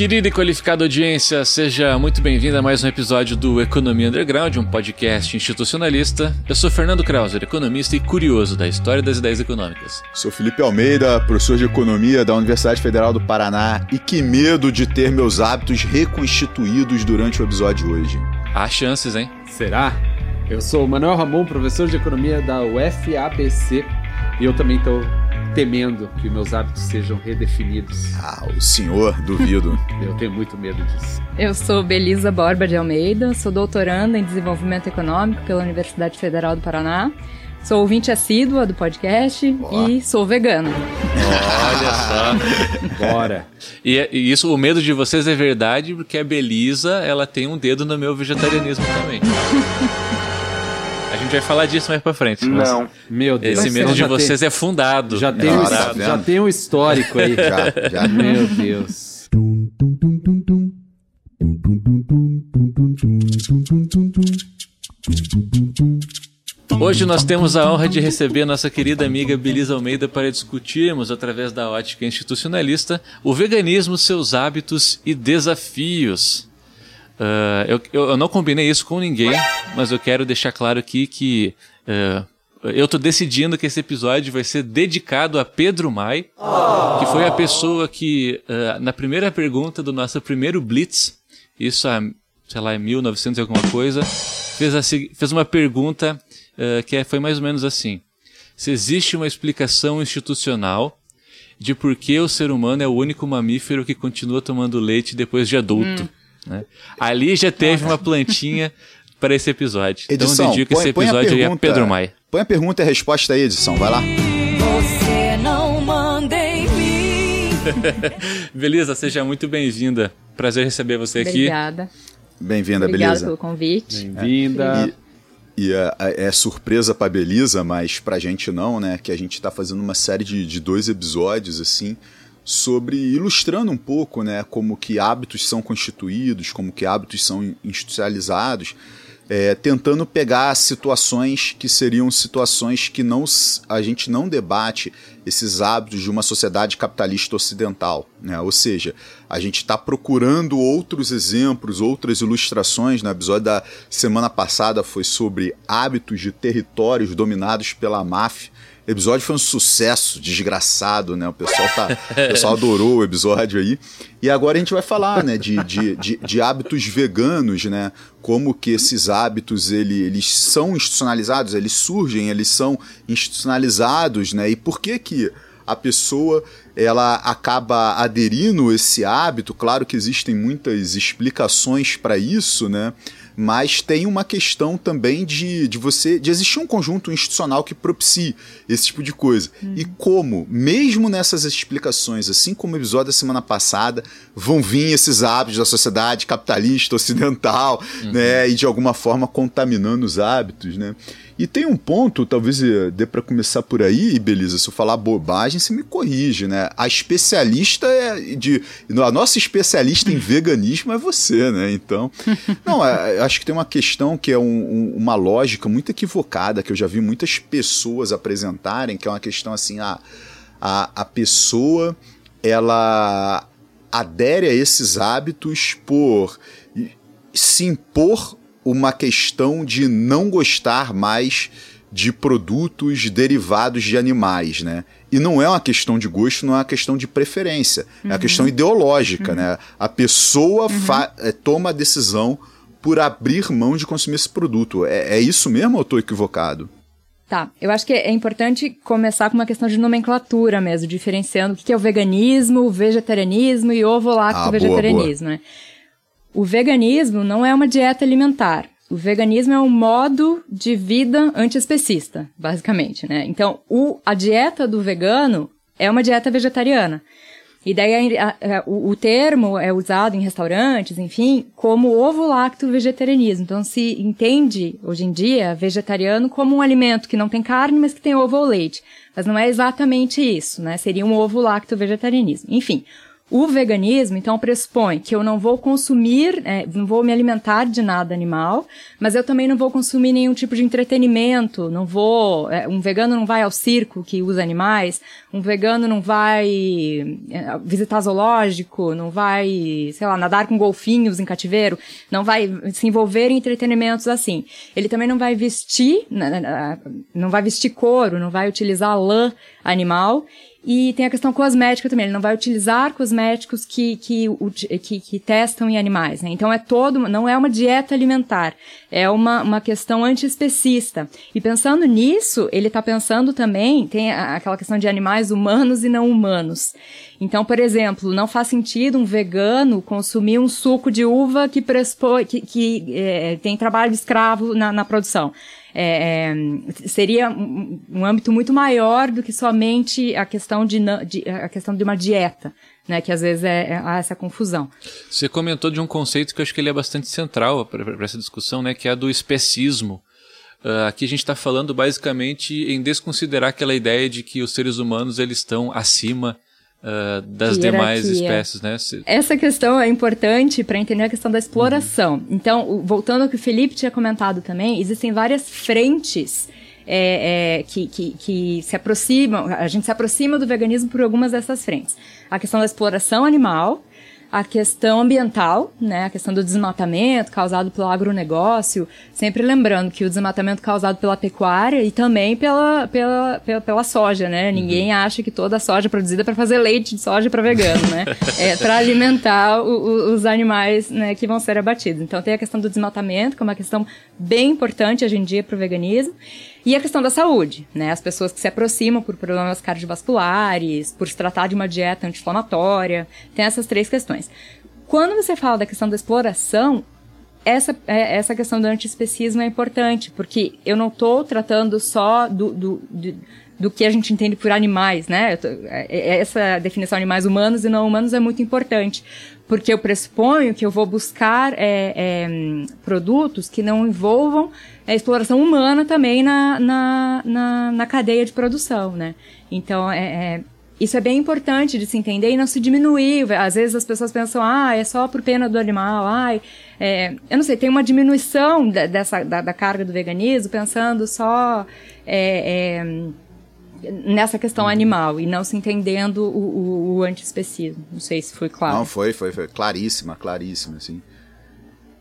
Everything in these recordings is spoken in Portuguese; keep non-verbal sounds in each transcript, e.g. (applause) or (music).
Querida e qualificada audiência, seja muito bem-vinda a mais um episódio do Economia Underground, um podcast institucionalista. Eu sou Fernando Krauser, economista e curioso da história das ideias econômicas. Sou Felipe Almeida, professor de economia da Universidade Federal do Paraná e que medo de ter meus hábitos reconstituídos durante o episódio de hoje. Há chances, hein? Será? Eu sou o Manuel Ramon, professor de economia da UFABC e eu também estou temendo que meus hábitos sejam redefinidos. Ah, o senhor, duvido. (laughs) Eu tenho muito medo disso. Eu sou Belisa Borba de Almeida, sou doutoranda em desenvolvimento econômico pela Universidade Federal do Paraná. Sou ouvinte assídua do podcast oh. e sou vegana. Olha só. (laughs) Bora. E, e, isso, o medo de vocês é verdade, porque a Belisa, ela tem um dedo no meu vegetarianismo também. (laughs) A gente vai falar disso mais pra frente. Não. Meu Deus. Esse medo de vocês tem, é fundado. Já tem, um, já tem um histórico aí. (laughs) já, já. Meu Deus. Hoje nós temos a honra de receber nossa querida amiga Belisa Almeida para discutirmos, através da ótica institucionalista, o veganismo, seus hábitos e desafios. Uh, eu, eu, não combinei isso com ninguém, mas eu quero deixar claro aqui que uh, eu tô decidindo que esse episódio vai ser dedicado a Pedro Mai, que foi a pessoa que, uh, na primeira pergunta do nosso primeiro Blitz, isso há, sei lá, em 1900 e alguma coisa, fez, a, fez uma pergunta que é, foi mais ou menos assim: se existe uma explicação institucional de por que o ser humano é o único mamífero que continua tomando leite depois de adulto. Hum. Né? Ali já teve uma plantinha para esse episódio. Edição, então eu dedico esse episódio aí a Pedro Maia. Põe a pergunta e a resposta aí, edição. Vai lá. Você não manda em mim. (laughs) Beleza, seja muito bem-vinda. Prazer receber você aqui. Obrigada. Bem-vinda, Obrigada Beleza. pelo convite. Bem-vinda. É. E, e é, é, surpresa pra Belisa, mas pra gente não, né? Que a gente tá fazendo uma série de, de dois episódios, assim, sobre ilustrando um pouco, né, como que hábitos são constituídos, como que hábitos são institucionalizados, é, tentando pegar situações que seriam situações que não a gente não debate esses hábitos de uma sociedade capitalista ocidental, né? Ou seja, a gente está procurando outros exemplos, outras ilustrações. No né? episódio da semana passada foi sobre hábitos de territórios dominados pela máfia o episódio foi um sucesso desgraçado, né? O pessoal, tá, o pessoal adorou o episódio aí. E agora a gente vai falar, né, de, de, de, de hábitos veganos, né? Como que esses hábitos ele, eles são institucionalizados, eles surgem, eles são institucionalizados, né? E por que que a pessoa ela acaba aderindo esse hábito? Claro que existem muitas explicações para isso, né? Mas tem uma questão também de, de você de existir um conjunto institucional que propicie esse tipo de coisa. Uhum. E como, mesmo nessas explicações, assim como o episódio da semana passada, vão vir esses hábitos da sociedade capitalista ocidental, uhum. né, e de alguma forma contaminando os hábitos, né? E tem um ponto, talvez eh, dê para começar por aí, Belisa, se eu falar bobagem, você me corrige, né? A especialista é de. A nossa especialista em (laughs) veganismo é você, né? Então. (laughs) Não, é, acho que tem uma questão que é um, um, uma lógica muito equivocada, que eu já vi muitas pessoas apresentarem, que é uma questão assim, a, a, a pessoa ela adere a esses hábitos por se impor uma questão de não gostar mais de produtos derivados de animais, né? E não é uma questão de gosto, não é uma questão de preferência, uhum. é uma questão ideológica, uhum. né? A pessoa uhum. é, toma a decisão por abrir mão de consumir esse produto. É, é isso mesmo ou eu estou equivocado? Tá, eu acho que é importante começar com uma questão de nomenclatura mesmo, diferenciando o que é o veganismo, o vegetarianismo e o ovo-lacto ah, vegetarianismo, boa, boa. né? O veganismo não é uma dieta alimentar. O veganismo é um modo de vida antiespecista, basicamente, né? Então, o, a dieta do vegano é uma dieta vegetariana. E daí a, a, o, o, termo é usado em restaurantes, enfim, como ovo-lacto vegetarianismo. Então se entende, hoje em dia, vegetariano como um alimento que não tem carne, mas que tem ovo ou leite. Mas não é exatamente isso, né? Seria um ovo-lacto vegetarianismo. Enfim, O veganismo, então, pressupõe que eu não vou consumir, é, não vou me alimentar de nada animal, mas eu também não vou consumir nenhum tipo de entretenimento, não vou, é, um vegano não vai ao circo que usa animais, um vegano não vai é, visitar zoológico, não vai, sei lá, nadar com golfinhos em cativeiro, não vai se envolver em entretenimentos assim. Ele também não vai vestir, não vai vestir couro, não vai utilizar lã animal e tem a questão cosmética também, ele não vai utilizar cosméticos que, que, que, que testam em animais, né? Então é todo, não é uma dieta alimentar, é uma, uma questão antiespecista. E pensando nisso, ele está pensando também, tem aquela questão de animais humanos e não humanos. Então, por exemplo, não faz sentido um vegano consumir um suco de uva que, que, que é, tem trabalho escravo na, na produção é, é, seria um, um, âmbito muito maior do que somente a questão de, de a questão de uma dieta. Né, que às vezes é, é, há essa confusão. Você comentou de um conceito que eu acho que ele é bastante central para essa discussão, né, que é a do especismo. Uh, aqui a gente está falando basicamente em desconsiderar aquela ideia de que os seres humanos eles estão acima uh, das demais espécies, né? Se... Essa questão é importante para entender a questão da exploração. Uhum. Então, voltando ao que o Felipe tinha comentado também, existem várias frentes é, é, que, que, que, se aproximam, a gente se aproxima do veganismo por algumas dessas frentes. A questão da exploração animal, a questão ambiental, né, a questão do desmatamento causado pelo agronegócio, sempre lembrando que o desmatamento causado pela pecuária e também pela, pela, pela, pela soja, né? Uhum. Ninguém acha que toda a soja é produzida para fazer leite de soja para vegano, né? é para alimentar o, o, os animais né, que vão ser abatidos. Então tem a questão do desmatamento, que é uma questão bem importante hoje em dia para o veganismo. E a questão da saúde, né? As pessoas que se aproximam por problemas cardiovasculares, por se tratar de uma dieta anti-inflamatória, tem essas três questões. Quando você fala da questão da exploração, essa, é, essa questão do antiespecismo é importante, porque eu não estou tratando só do, do, do, do, que a gente entende por animais, né? Tô, é, é, essa definição de animais humanos e não humanos é muito importante, porque eu pressuponho que eu vou buscar é, é, produtos que não envolvam a exploração humana também na, na, na, na cadeia de produção, né? Então, é, é, isso é bem importante de se entender e não se diminuir. Às vezes as pessoas pensam, ah, é só por pena do animal, ai... É, eu não sei, tem uma diminuição da, dessa, da, da carga do veganismo pensando só... É, é, nessa questão animal e não se entendendo o, o, o antiespecismo. Não sei se foi claro. Não, foi, foi, foi claríssima, claríssima, assim.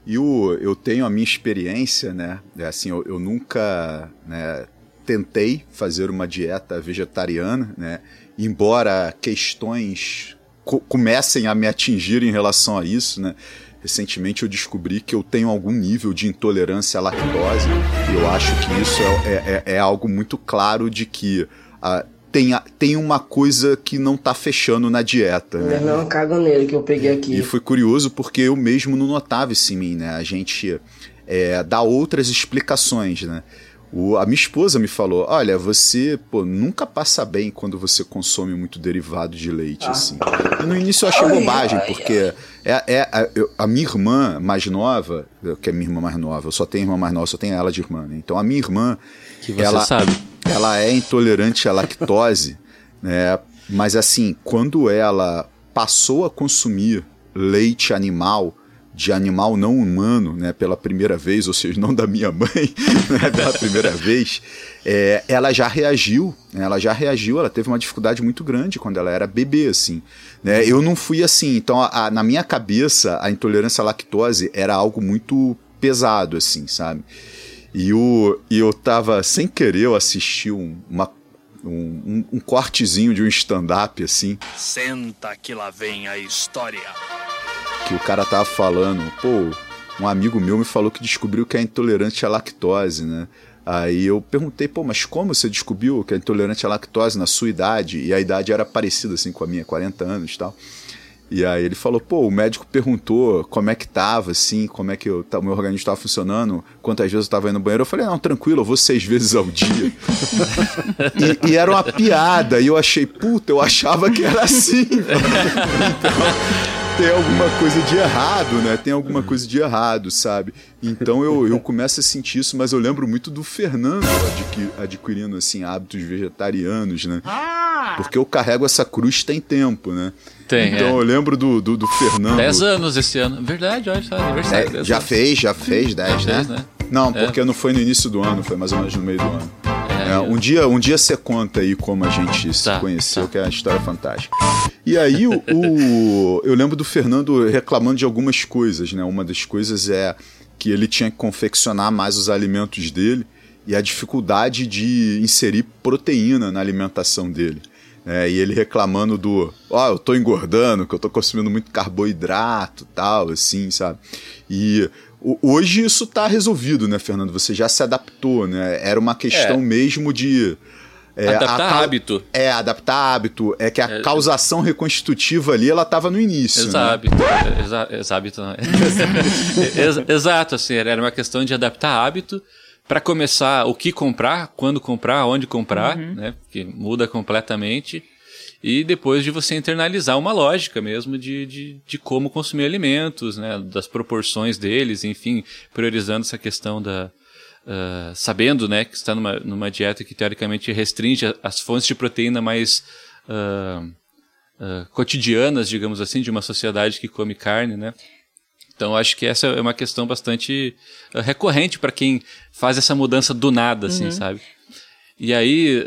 E o, eu tenho a minha experiência, né? É assim, eu, eu nunca né, tentei fazer uma dieta vegetariana, né? Embora questões co comecem a me atingir em relação a isso, né? Recentemente eu descobri que eu tenho algum nível de intolerância à lactose. E eu acho que isso é, é, é, é algo muito claro de que uh, tem, tem uma coisa que não tá fechando na dieta. Né? Não, cago nele que eu peguei aqui. E foi curioso porque eu mesmo não notava isso em mim, né? A gente é, dá outras explicações, né? O, a minha esposa me falou: Olha, você pô, nunca passa bem quando você consome muito derivado de leite. Ah. Assim. E no início eu achei bobagem, porque é, é a, a, minha irmã mais nova, que é minha irmã mais nova, eu só tenho irmã mais nova, só tenho ela de irmã. Né? Então a minha irmã. Que você ela, sabe ela é intolerante à lactose, (laughs) né? Mas assim, quando ela passou a consumir leite animal, de animal não humano, né, pela primeira vez, ou seja, não da minha mãe, (laughs) né, pela primeira vez, é, ela já reagiu, né, ela já reagiu, ela teve uma dificuldade muito grande quando ela era bebê, assim. Né, eu não fui assim, então a, a, na minha cabeça a intolerância à lactose era algo muito pesado, assim, sabe? E, o, e eu tava, sem querer, eu assisti um, uma, um, um, cortezinho de um stand-up, assim. Senta que lá vem a história. Que o cara tava falando, pô, um amigo meu me falou que descobriu que é intolerante à lactose, né? Aí eu perguntei, pô, mas como você descobriu que é intolerante à lactose na sua idade? E a idade era parecida assim com a minha, 40 anos e tal. E aí ele falou, pô, o médico perguntou como é que tava, assim, como é que eu, o meu organismo estava funcionando, quantas vezes eu estava indo no banheiro. Eu falei, não, tranquilo, eu vou seis vezes ao dia. (laughs) e, e, era uma piada, e eu achei, puta, eu achava que era assim. (laughs) então, tem alguma coisa de errado, né? Tem alguma coisa de errado, sabe? Então eu, eu (laughs) começo a sentir isso, mas eu lembro muito do Fernando adquirindo, assim, hábitos vegetarianos, né? Ah! Porque eu carrego essa cruz tem tempo, né? Tem, Então é. eu lembro do, do, do Fernando. 10 anos esse ano. Verdade, olha só, aniversário. É, já fez, já fez 10, Já né? né? Não, É. porque não foi no início do ano, foi mais ou menos no meio do ano. É, um dia um dia você conta aí como a gente se Tá, conheceu, tá. que é uma história fantástica. E aí o, o- eu lembro do Fernando reclamando de algumas coisas, né? Uma das coisas é que ele tinha que confeccionar mais os alimentos dele e a dificuldade de inserir proteína na alimentação dele. É, e ele reclamando do, ó, eu tô engordando, que eu tô consumindo muito carboidrato, tal, assim, sabe? E hoje isso tá resolvido, né, Fernando? Você já se adaptou, né? Era uma questão É. mesmo de é, Adaptar a hábito. É, adaptar hábito. É que a causação reconstitutiva ali, ela tava no início. né? Exábito. Exa, exábito não. (laughs) Ex- Exato, assim, era uma questão de adaptar hábito para começar o que comprar, quando comprar, onde comprar, né? Que muda completamente. E depois de você internalizar uma lógica mesmo de, de, de como consumir alimentos, né? Das proporções deles, enfim, priorizando essa questão da. ah, sabendo, né, que está numa, numa dieta que teoricamente restringe as fontes de proteína mais ah, ah, cotidianas, digamos assim, de uma sociedade que come carne, né? Então acho que essa é uma questão bastante recorrente para quem faz essa mudança do nada, assim, sabe? E aí,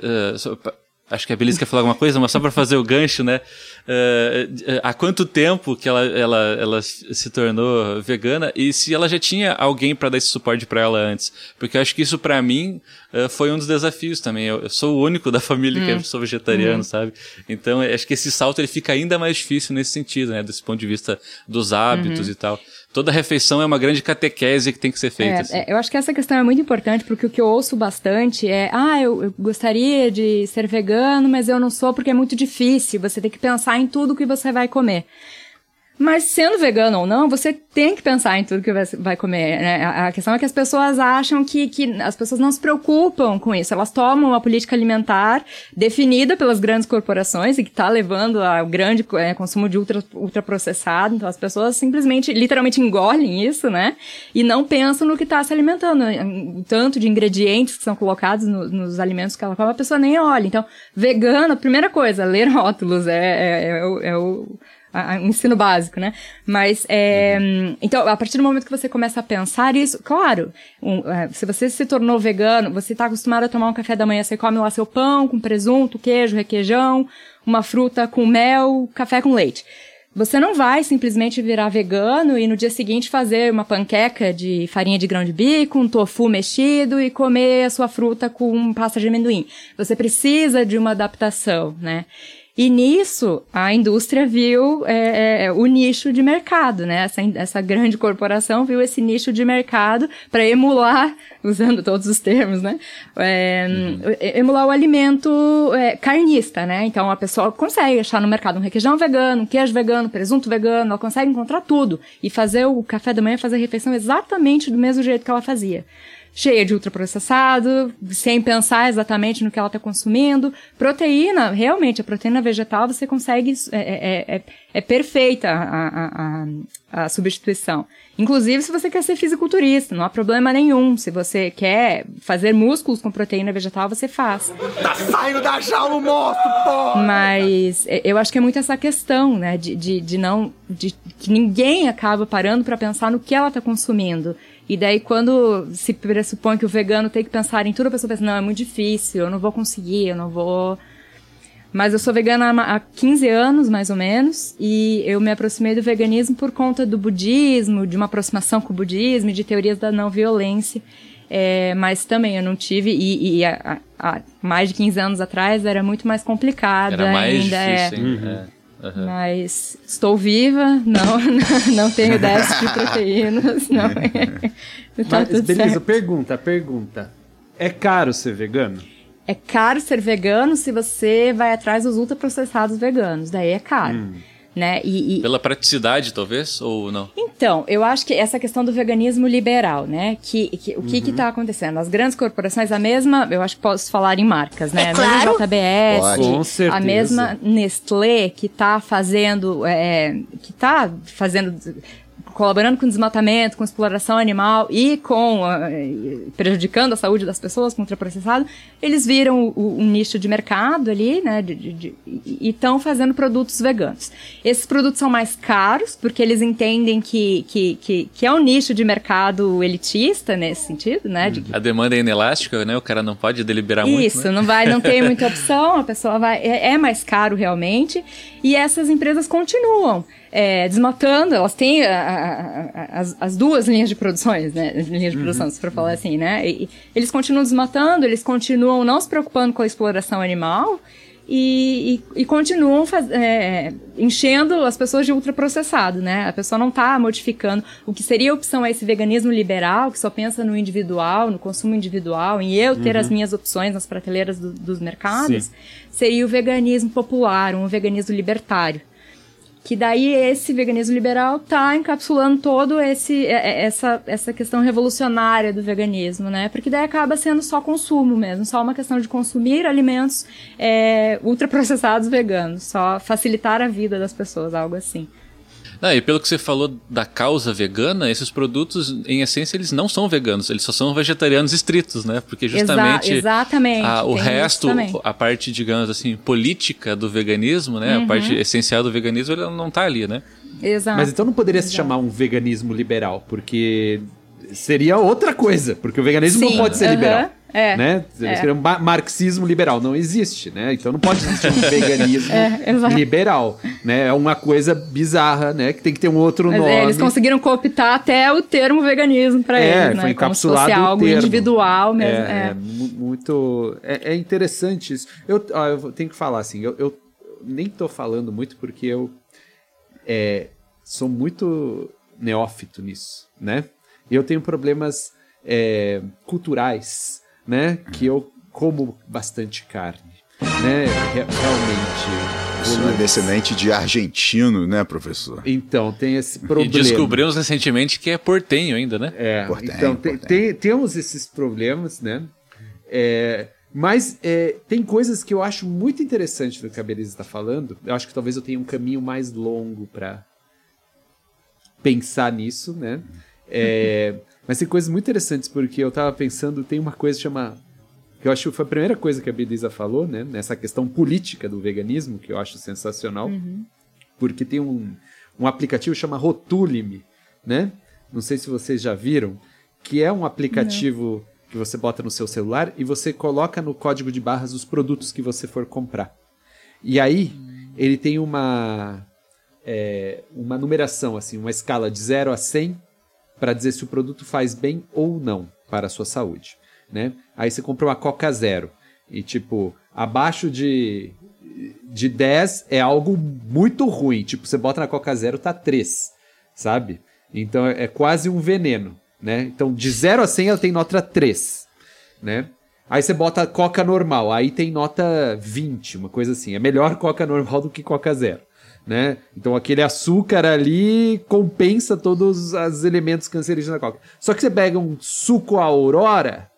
acho que a Belis quer falar alguma coisa, mas só para fazer o gancho, né? Ah, há quanto tempo que ela, ela, ela se tornou vegana e se ela já tinha alguém para dar esse suporte para ela antes? Porque eu acho que isso para mim ah, foi um dos desafios também. Eu, eu sou o único da família que é, sou vegetariano, sabe? Então acho que esse salto ele fica ainda mais difícil nesse sentido, né? Desse ponto de vista dos hábitos e tal. Toda refeição é uma grande catequese que tem que ser feita. É, assim. é, eu acho que essa questão é muito importante, porque o que eu ouço bastante é: ah, eu, eu gostaria de ser vegano, mas eu não sou porque é muito difícil. Você tem que pensar em tudo que você vai comer. Mas sendo vegano ou não, você tem que pensar em tudo que vai comer, né? A questão é que as pessoas acham que, que as pessoas não se preocupam com isso. Elas tomam uma política alimentar definida pelas grandes corporações e que está levando ao grande eh, consumo de ultra, ultraprocessado. Então as pessoas simplesmente, literalmente engolem isso, né? E não pensam no que está se alimentando. O tanto de ingredientes que são colocados no- nos alimentos que ela come, a pessoa nem olha. Então, vegano, primeira coisa, ler (laughs) rótulos é, é, é o- é o o ensino básico, né? Mas, é, então, a partir do momento que você começa a pensar isso, claro, um, é, se você se tornou vegano, você está acostumado a tomar um café da manhã, você come lá seu pão com presunto, queijo, requeijão, uma fruta com mel, café com leite. Você não vai simplesmente virar vegano e no dia seguinte fazer uma panqueca de farinha de grão de bico, um tofu mexido e comer a sua fruta com pasta de amendoim. Você precisa de uma adaptação, né? E nisso, a indústria viu é, é, o nicho de mercado, né? Essa, essa grande corporação viu esse nicho de mercado para emular, (laughs) usando todos os termos, né? É, Emular o alimento é, carnista, né? Então a pessoa consegue achar no mercado um requeijão vegano, um queijo vegano, presunto vegano, ela consegue encontrar tudo e fazer o café da manhã, fazer a refeição exatamente do mesmo jeito que ela fazia cheia de ultraprocessado, sem pensar exatamente no que ela está consumindo. Proteína, realmente, a proteína vegetal você consegue, é, é, é, é perfeita a, a, a, a substituição. Inclusive, se você quer ser fisiculturista, não há problema nenhum. Se você quer fazer músculos com proteína vegetal, você faz. Tá saindo da jaula o monstro, pô! Mas é, eu acho que é muito essa questão, né? De, de, de não. De, que ninguém acaba parando para pensar no que ela está consumindo. E daí, quando se pressupõe que o vegano tem que pensar em tudo, a pessoa pensa, não, é muito difícil, eu não vou conseguir, eu não vou. Mas eu sou vegana há há 15 anos, mais ou menos, e eu me aproximei do veganismo por conta do budismo, de uma aproximação com o budismo e de teorias da não violência. É, mas também eu não tive, e, e há, há mais de 15 anos atrás era muito mais complicado Era mais ainda. é. difícil, hein? É. Aham. Mas estou viva, não, (laughs) não tenho déficit de proteínas, não. (laughs) tá Mas, tudo beleza, certo. pergunta, pergunta. É caro ser vegano? É caro ser vegano se você vai atrás dos ultraprocessados veganos, daí é caro. Né? E, e- Pela praticidade, talvez, ou não? Então, eu acho que essa questão do veganismo liberal, né? Que, que o que uhum. está acontecendo? As grandes corporações, a mesma, eu acho que posso falar em marcas, né? É claro. A mesma JBS, a mesma Nestlé que está fazendo, é, que está fazendo colaborando com desmatamento, com exploração animal e com uh, prejudicando a saúde das pessoas com ultraprocessado, eles viram o, o, um nicho de mercado ali, né, de, de, de, e estão fazendo produtos veganos. Esses produtos são mais caros, porque eles entendem que, que, que, que, é um nicho de mercado elitista nesse sentido, né? De, a demanda é inelástica, né? O cara não pode deliberar Isso, muito. Isso, né? não vai, não tem muita opção, a pessoa vai, é, é mais caro realmente, e essas empresas continuam é, desmatando, elas têm a, a, a, as, as, duas linhas de produções, né? Linhas de uhum. produção, se for falar assim, né? E, eles continuam desmatando, eles continuam não se preocupando com a exploração animal e, e, e continuam faz, é, enchendo as pessoas de ultraprocessado, né? A pessoa não está modificando. O que seria a opção é esse veganismo liberal, que só pensa no individual, no consumo individual, em eu ter uhum. as minhas opções nas prateleiras do, dos mercados, Sim. seria o veganismo popular, um veganismo libertário que daí esse veganismo liberal está encapsulando todo esse é, é, essa essa questão revolucionária do veganismo, né? Porque daí acaba sendo só consumo mesmo, só uma questão de consumir alimentos é, ultraprocessados veganos, só facilitar a vida das pessoas, algo assim. Ah, e pelo que você falou da causa vegana, esses produtos, em essência, eles não são veganos, eles só são vegetarianos estritos, né? Porque justamente Exa exatamente, a, o resto, a parte, digamos assim, política do veganismo, né? Uhum. A parte essencial do veganismo, ela não está ali, né? Exato. Mas então não poderia Exato. se chamar um veganismo liberal, porque seria outra coisa, porque o veganismo Sim. não pode ser liberal. É, né? Eles é. marxismo liberal. Não existe, né? Então não pode existir um (laughs) veganismo é, liberal. Né? É uma coisa bizarra, né? Que tem que ter um outro Mas, é, nome. eles conseguiram cooptar até o termo veganismo para é, eles, né? Foi encapsulado Como se fosse algo termo. individual mesmo. É, é. muito. É, interessante isso. Eu, ó, eu tenho que falar assim, eu, eu nem tô falando muito porque eu sou muito neófito nisso, né? Eu tenho problemas culturais né? Que eu como bastante carne, né? Realmente. Isso é descendente de argentino, né, professor? Então, tem esse problema. E descobrimos recentemente que é portenho ainda, né? É, portenho, então tem, tem, temos esses problemas, né? É, mas é, tem coisas que eu acho muito interessante do que a Beleza está falando. Eu acho que talvez eu tenha um caminho mais longo para pensar nisso, né? É, mas tem coisas muito interessantes, porque eu tava pensando, tem uma coisa que chama. Que eu acho que foi a primeira coisa que a Belisa falou, né? Nessa questão política do veganismo, que eu acho sensacional. Uhum. Porque tem um, um aplicativo chama Rotule-me, né? Não sei se vocês já viram, que é um aplicativo Não. que você bota no seu celular e você coloca no código de barras os produtos que você for comprar. E aí, ele tem uma, é, uma numeração, assim, uma escala de 0 a 100 para dizer se o produto faz bem ou não para a sua saúde, né? Aí você compra uma Coca Zero e tipo, abaixo de de 10 é algo muito ruim, tipo, você bota na Coca Zero tá 3, sabe? Então é quase um veneno, né? Então de 0 a 100 ela tem nota 3, né? Aí você bota Coca normal, aí tem nota 20, uma coisa assim. É melhor Coca normal do que Coca Zero né? Então aquele açúcar ali compensa todos os elementos cancerígenos da coca. Só que você pega um suco Aurora,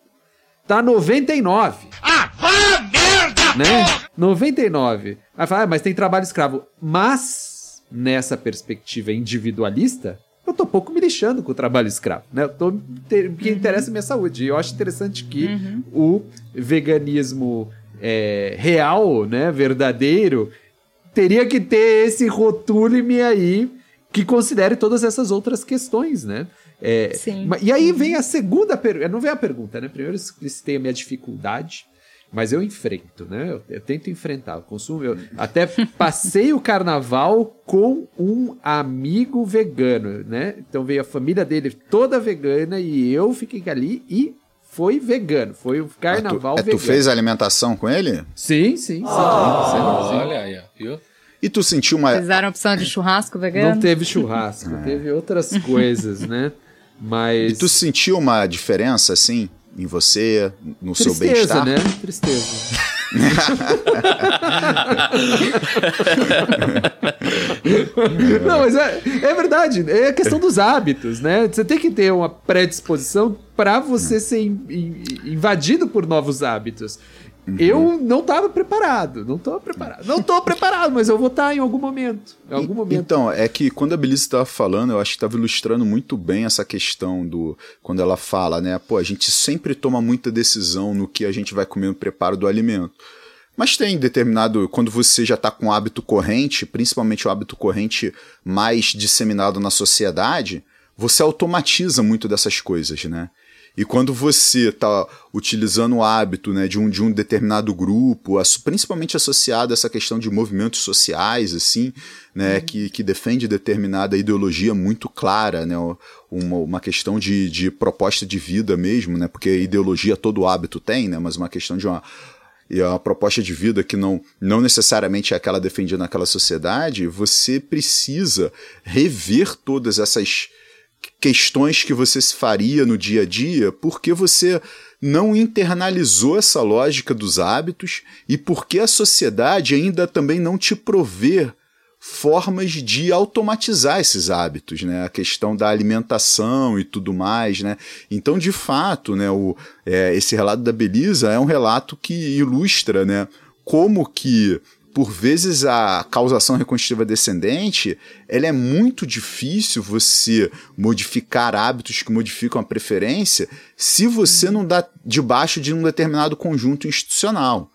tá 99. Ah, ah merda! Né? 99. Aí fala, ah, mas tem trabalho escravo. Mas, nessa perspectiva individualista, eu tô pouco me lixando com o trabalho escravo, né? Eu tô, o que interessa é minha saúde. E eu acho interessante que uhum. o veganismo é, real, né, verdadeiro, teria que ter esse rotule-me aí que considere todas essas outras questões, né? É, Sim. E aí vem a segunda pergunta. Não vem a pergunta, né? Primeiro eu citei a minha dificuldade, mas eu enfrento, né? Eu, eu tento enfrentar o consumo. Eu até passei o carnaval com um amigo vegano, né? Então veio a família dele toda vegana e eu fiquei ali e foi vegano. Foi o carnaval tu, é, vegano. Tu fez a alimentação com ele? Sim, sim. sim, oh. sim, sim. Olha aí, viu? E tu sentiu uma. Fizeram a opção de churrasco vegano? Não teve churrasco, é. teve outras (laughs) coisas, né? Mas. E tu sentiu uma diferença, assim, em você, no Tristeza, seu bem-estar? né? Tristeza. (laughs) Não, mas é, é verdade. É a questão dos hábitos, né? Você tem que ter uma predisposição para você ser in, in, invadido por novos hábitos. Uhum. Eu não estava preparado, não estou preparado. Não estou preparado, mas eu vou estar tá em algum momento. Em algum momento. Então, é que quando a Belize estava falando, eu acho que estava ilustrando muito bem essa questão do. Quando ela fala, né? Pô, a gente sempre toma muita decisão no que a gente vai comer no preparo do alimento. Mas tem determinado. Quando você já está com o hábito corrente, principalmente o hábito corrente mais disseminado na sociedade, você automatiza muito dessas coisas, né? E quando você está utilizando o hábito né, de, um, de um determinado grupo, principalmente associado a essa questão de movimentos sociais, assim, né, uhum. que, que defende determinada ideologia muito clara, né, uma, uma questão de, de proposta de vida mesmo, né, porque ideologia todo hábito tem, né, mas uma questão de uma, e uma proposta de vida que não, não necessariamente é aquela defendida naquela sociedade, você precisa rever todas essas questões que você se faria no dia a dia porque você não internalizou essa lógica dos hábitos e porque a sociedade ainda também não te provê formas de automatizar esses hábitos, né? A questão da alimentação e tudo mais, né? Então, de fato, né, o, é, esse relato da Belisa é um relato que ilustra, né, como que por vezes a causação reconstrutiva descendente, ela é muito difícil você modificar hábitos que modificam a preferência se você não dá debaixo de um determinado conjunto institucional.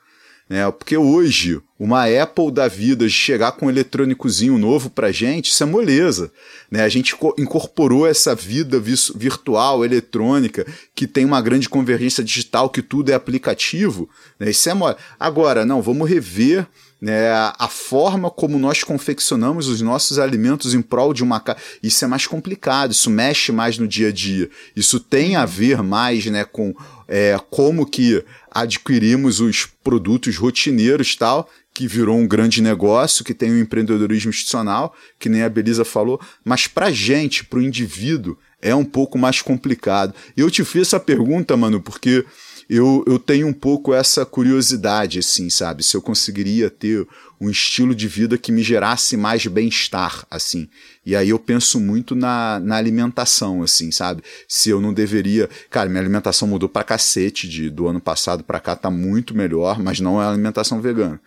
Né? Porque hoje, uma Apple da vida de chegar com um eletrônicozinho novo pra gente, isso é moleza. Né? A gente incorporou essa vida virtual, eletrônica, que tem uma grande convergência digital, que tudo é aplicativo. Né? Isso é mole. Agora, não, vamos rever né, a forma como nós confeccionamos os nossos alimentos em prol de uma isso é mais complicado, isso mexe mais no dia a dia, isso tem a ver mais né, com é, como que adquirimos os produtos rotineiros tal, que virou um grande negócio, que tem o um empreendedorismo institucional, que nem a Belisa falou, mas para gente, para o indivíduo, é um pouco mais complicado. E eu te fiz essa pergunta, mano, porque eu, eu tenho um pouco essa curiosidade, assim, sabe? Se eu conseguiria ter um estilo de vida que me gerasse mais bem-estar, assim. E aí eu penso muito na, na alimentação, assim, sabe? Se eu não deveria. Cara, minha alimentação mudou pra cacete de, do ano passado pra cá, tá muito melhor, mas não é alimentação vegana.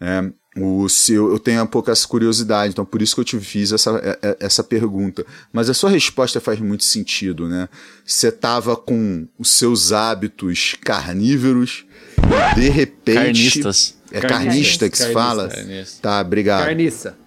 É, o, se eu, eu tenho um pouco essa curiosidade, então por isso que eu te fiz essa, é, é, essa pergunta. Mas a sua resposta faz muito sentido, né? Você tava com os seus hábitos carnívoros e de repente. Carnistas. É carnista que se fala? Carnista. Tá, obrigado. Carniça.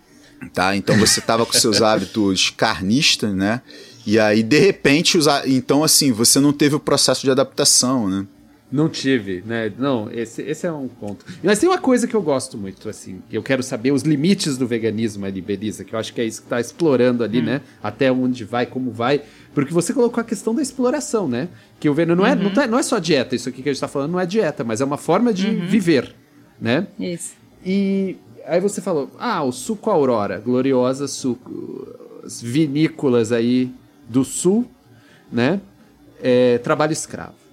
Tá, então você tava com seus hábitos carnistas, né? E aí, de repente, os, então assim, você não teve o processo de adaptação, né? Não tive, né? Não, esse, esse é um ponto. Mas tem uma coisa que eu gosto muito, assim, que eu quero saber os limites do veganismo ali, Belisa, que eu acho que é isso que está explorando ali, hum. né? Até onde vai, como vai. Porque você colocou a questão da exploração, né? Que o veneno não, é, uhum. não, tá, não é só dieta, isso aqui que a gente está falando não é dieta, mas é uma forma de uhum. viver, né? Isso. E aí você falou, ah, o suco Aurora, gloriosa suco, vinícolas aí do sul, né? É, trabalho escravo.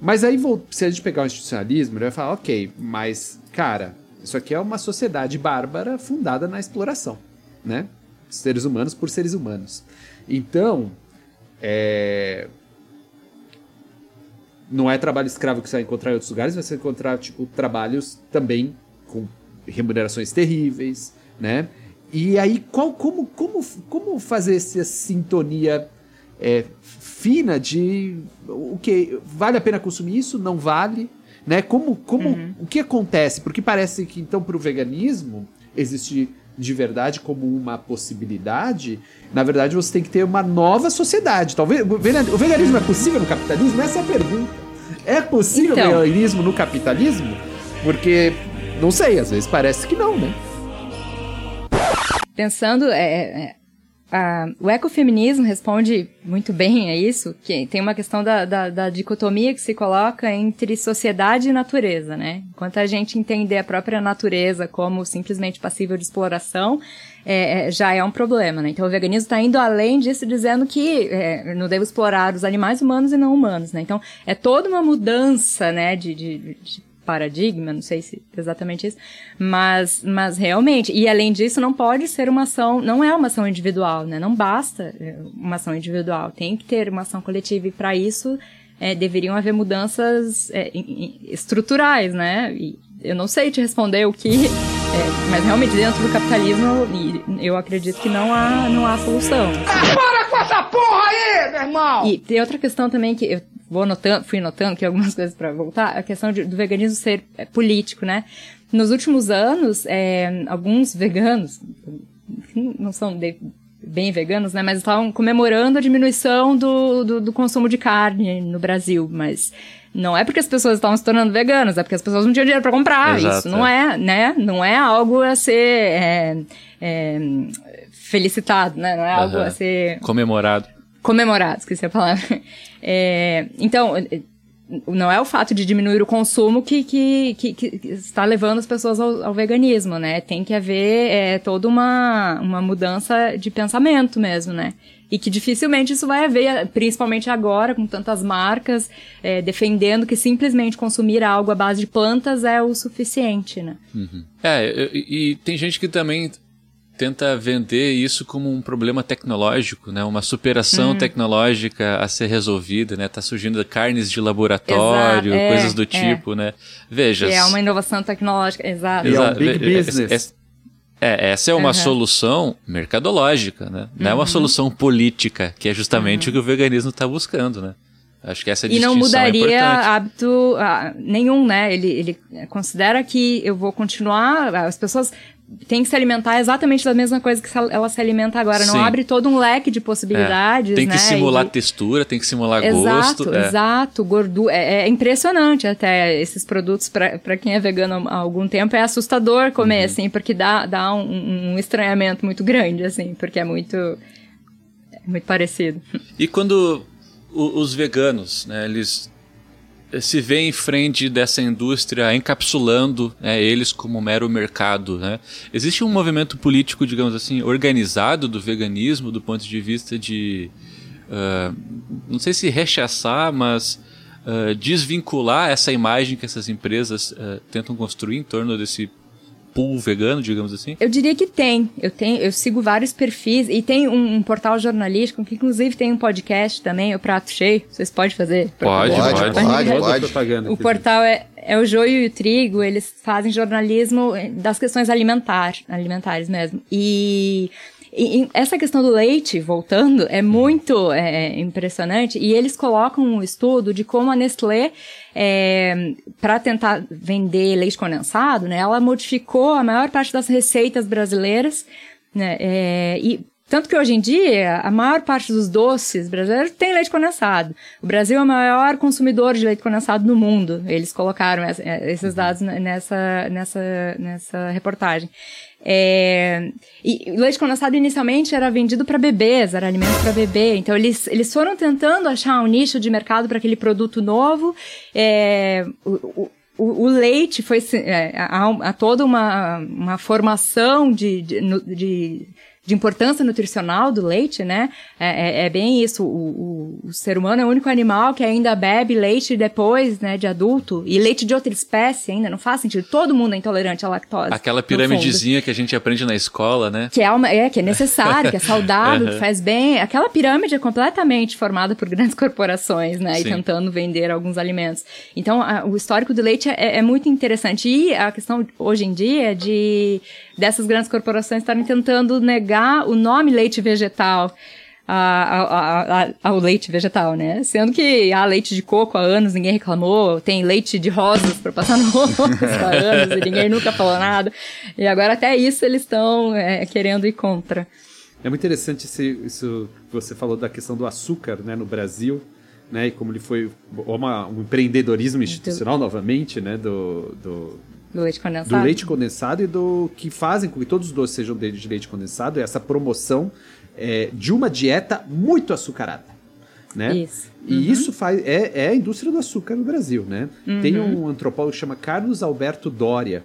Mas aí, se a gente pegar o institucionalismo, ele vai falar, ok, mas, cara, isso aqui é uma sociedade bárbara fundada na exploração, né? Seres humanos por seres humanos. Então, é... não é trabalho escravo que você vai encontrar em outros lugares, você vai encontrar, tipo, trabalhos também com remunerações terríveis, né? E aí, qual, como, como, como fazer essa sintonia é, fina de o que vale a pena consumir isso, não vale, né? Como, como uhum. o que acontece? Porque parece que então para o veganismo existe de verdade como uma possibilidade, na verdade você tem que ter uma nova sociedade. Talvez o veganismo é possível no capitalismo? Essa é a pergunta. É possível então, o veganismo no capitalismo? Porque não sei, às vezes parece que não, né? Pensando, é, o ecofeminismo responde muito bem a isso, que tem uma questão da, da, da, dicotomia que se coloca entre sociedade e natureza, né? Enquanto a gente entender a própria natureza como simplesmente passível de exploração, é, é, já é um problema, né? Então o veganismo está indo além disso, dizendo que é, não devo explorar os animais humanos e não humanos, né? Então é toda uma mudança, né, de, de, de paradigma, não sei se exatamente isso, mas, mas realmente, e além disso, não pode ser uma ação, não é uma ação individual, né? Não basta é, uma ação individual, tem que ter uma ação coletiva, e para isso é, deveriam haver mudanças é, estruturais, né? E eu não sei te responder o que, é, mas realmente dentro do capitalismo, eu acredito que não há, não há solução. Ah, para com essa porra aí, meu irmão! E tem outra questão também que eu vou notando, fui notando que algumas (laughs) coisas para voltar, a questão de, do veganismo ser é, político, né? Nos últimos anos, é, alguns veganos, não são de, bem veganos, né? Mas estavam comemorando a diminuição do, do, do, consumo de carne no Brasil, mas não é porque as pessoas estavam se tornando veganas, é porque as pessoas não tinham dinheiro para comprar. Exato, Isso não é. é, né? Não é algo a ser é, é, felicitado, né? Não é algo a ser comemorado. Comemorado, esqueci a palavra. (laughs) É, então, não é o fato de diminuir o consumo que, que, que, que está levando as pessoas ao, ao, veganismo, né? Tem que haver é, toda uma, uma mudança de pensamento mesmo, né? E que dificilmente isso vai haver, principalmente agora, com tantas marcas é, defendendo que simplesmente consumir algo à base de plantas é o suficiente, né? Uhum. É, e, e tem gente que também tenta vender isso como um problema tecnológico, né? Uma superação uhum. tecnológica a ser resolvida, né? Tá surgindo carnes de laboratório, exato, coisas é, do é. tipo, é. né? Veja. É uma inovação tecnológica, exato. É um big business. É, essa é uma uhum. solução mercadológica, né? Não é uma uhum. solução política, que é justamente o que o veganismo está buscando, né? Acho que essa E não mudaria hábito ah, nenhum, né? Ele, ele considera que eu vou continuar. As pessoas tem que se alimentar exatamente da mesma coisa que ela se alimenta agora. Sim. Não abre todo um leque de possibilidades. É. Tem que né? simular e... textura, tem que simular exato, gosto. É. Exato, gordura. É, é, impressionante até esses produtos, para quem é vegano há algum tempo, é assustador comer, uhum. assim, porque dá, dá um, um, estranhamento muito grande, assim, porque é muito, é muito parecido. E quando os veganos, né, eles se vê em frente dessa indústria encapsulando né, eles como mero mercado. Né? Existe um movimento político, digamos assim, organizado do veganismo do ponto de vista de. Uh, não sei se rechaçar, mas uh, desvincular essa imagem que essas empresas uh, tentam construir em torno desse pool vegano, digamos assim? Eu diria que tem. Eu tenho, eu sigo vários perfis e tem um, um portal jornalístico que inclusive tem um podcast também, o Prato Cheio. Vocês podem fazer? Pode, pode, pode. pode, pode. O portal é, é o Joio e o Trigo, eles fazem jornalismo das questões alimentar, alimentares mesmo. E e, essa questão do leite, voltando, é muito é, impressionante. E eles colocam um estudo de como a Nestlé, é, para tentar vender leite condensado, né, ela modificou a maior parte das receitas brasileiras. Né, é, e tanto que hoje em dia, a maior parte dos doces brasileiros tem leite condensado. O Brasil é o maior consumidor de leite condensado no mundo. Eles colocaram esses dados nessa, nessa, nessa reportagem. É, e o leite condensado inicialmente era vendido para bebês, era alimento para bebê. Então eles, eles foram tentando achar um nicho de mercado para aquele produto novo. É, o, o, o, leite foi é, há, há, toda uma, uma formação de, de, de de importância nutricional do leite, né? É, é, é bem isso. O, o, o, ser humano é o único animal que ainda bebe leite depois, né, de adulto. E leite de outra espécie ainda não faz sentido. Todo mundo é intolerante à lactose. Aquela piramidezinha que a gente aprende na escola, né? Que é, uma, é, que é necessário, que é saudável, (laughs) uhum. que faz bem. Aquela pirâmide é completamente formada por grandes (laughs) corporações, né? Sim. E tentando vender alguns alimentos. Então, a, o histórico do leite é, é muito interessante. E a questão hoje em dia de dessas grandes corporações estarem tentando negar o nome leite vegetal. ao leite vegetal, né? Sendo que há leite de coco há anos, ninguém reclamou, tem leite de rosas para passar no rosto há anos e ninguém nunca falou nada. E agora até isso eles estão é, querendo ir contra. É muito interessante esse, isso que você falou da questão do açúcar né, no Brasil, né? E como ele foi uma, um empreendedorismo institucional novamente, né? Do, do, do leite condensado? Do leite condensado e do que fazem com que todos os doces sejam de leite condensado, é essa promoção é, de uma dieta muito açucarada. Né? Isso. E uhum. isso faz, é, é, a indústria do açúcar no Brasil. Né? Uhum. Tem um antropólogo que chama Carlos Alberto Doria,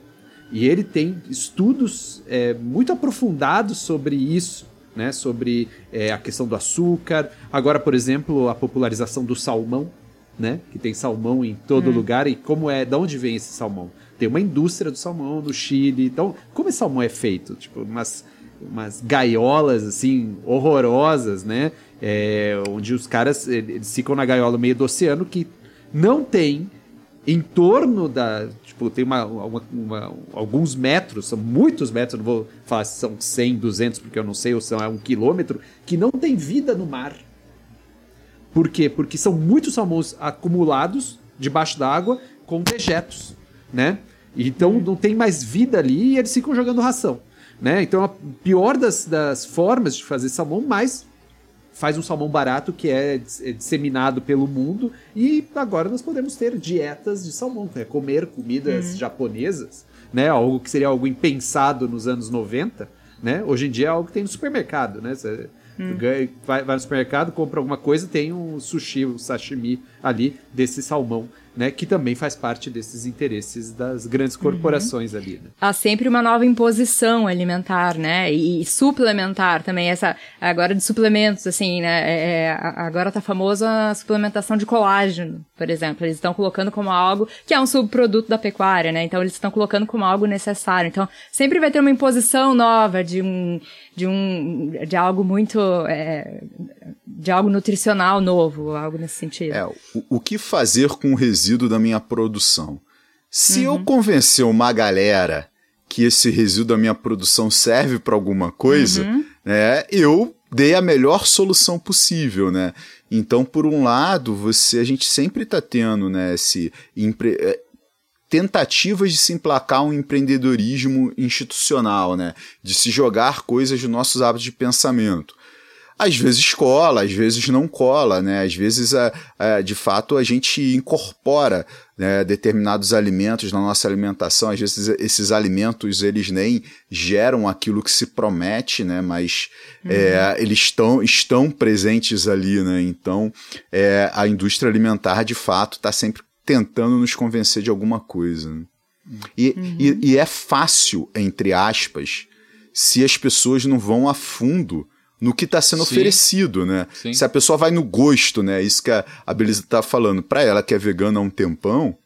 e ele tem estudos é, muito aprofundados sobre isso, né? sobre é, a questão do açúcar. Agora, por exemplo, a popularização do salmão, né? Que tem salmão em todo hum. lugar. E como é, de onde vem esse salmão? Tem uma indústria do salmão no Chile. Então, como esse salmão é feito? Tipo, umas, umas gaiolas, assim, horrorosas, né? É, onde os caras eles ficam na gaiola meio do oceano que não tem em torno da. Tipo, tem uma, uma, uma, alguns metros, são muitos metros, não vou falar se são 100, 200, porque eu não sei, ou são é um quilômetro, que não tem vida no mar. Por quê? Porque são muitos salmões acumulados debaixo d'água com dejetos, né? Então não tem mais vida ali e eles ficam jogando ração. Né? Então a pior das, das formas de fazer salmão, mas faz um salmão barato que é, é disseminado pelo mundo e agora nós podemos ter dietas de salmão, né? comer comidas uhum. japonesas, né? Algo que seria algo impensado nos anos 90, né? Hoje em dia é algo que tem no supermercado, né? Você hum. vai, vai no supermercado, compra alguma coisa, tem um sushi, um sashimi ali desse salmão né, que também faz parte desses interesses das grandes uhum. corporações uhum. ali. Né? Há sempre uma nova imposição alimentar, né, e, e, suplementar também essa agora de suplementos, assim, né, é, é agora tá famoso a suplementação de colágeno, por exemplo, eles estão colocando como algo que é um subproduto da pecuária, né, então eles estão colocando como algo necessário, então sempre vai ter uma imposição nova de um de um de algo muito é, de algo nutricional novo, algo nesse sentido. É, o, o que fazer com o resíduo da minha produção? Se uhum. eu convencer uma galera que esse resíduo da minha produção serve para alguma coisa, uhum. né, eu dei a melhor solução possível, né? Então, por um lado, você a gente sempre está tendo, né, esse empre, é, tentativas de se emplacar um empreendedorismo institucional, né, de se jogar coisas dos nossos hábitos de pensamento às vezes cola, às vezes não cola, né? Às vezes, a, a, de fato, a gente incorpora né, determinados alimentos na nossa alimentação. Às vezes esses alimentos eles nem geram aquilo que se promete, né? Mas uhum. é, eles estão, estão presentes ali, né? Então é, a indústria alimentar de fato está sempre tentando nos convencer de alguma coisa. Né? E, uhum. e, e é fácil, entre aspas, se as pessoas não vão a fundo no que está sendo Sim. oferecido, né? Sim. Se a pessoa vai no gosto, né? Isso que a, a Belisa tá falando. Para ela que é vegana há um tempão,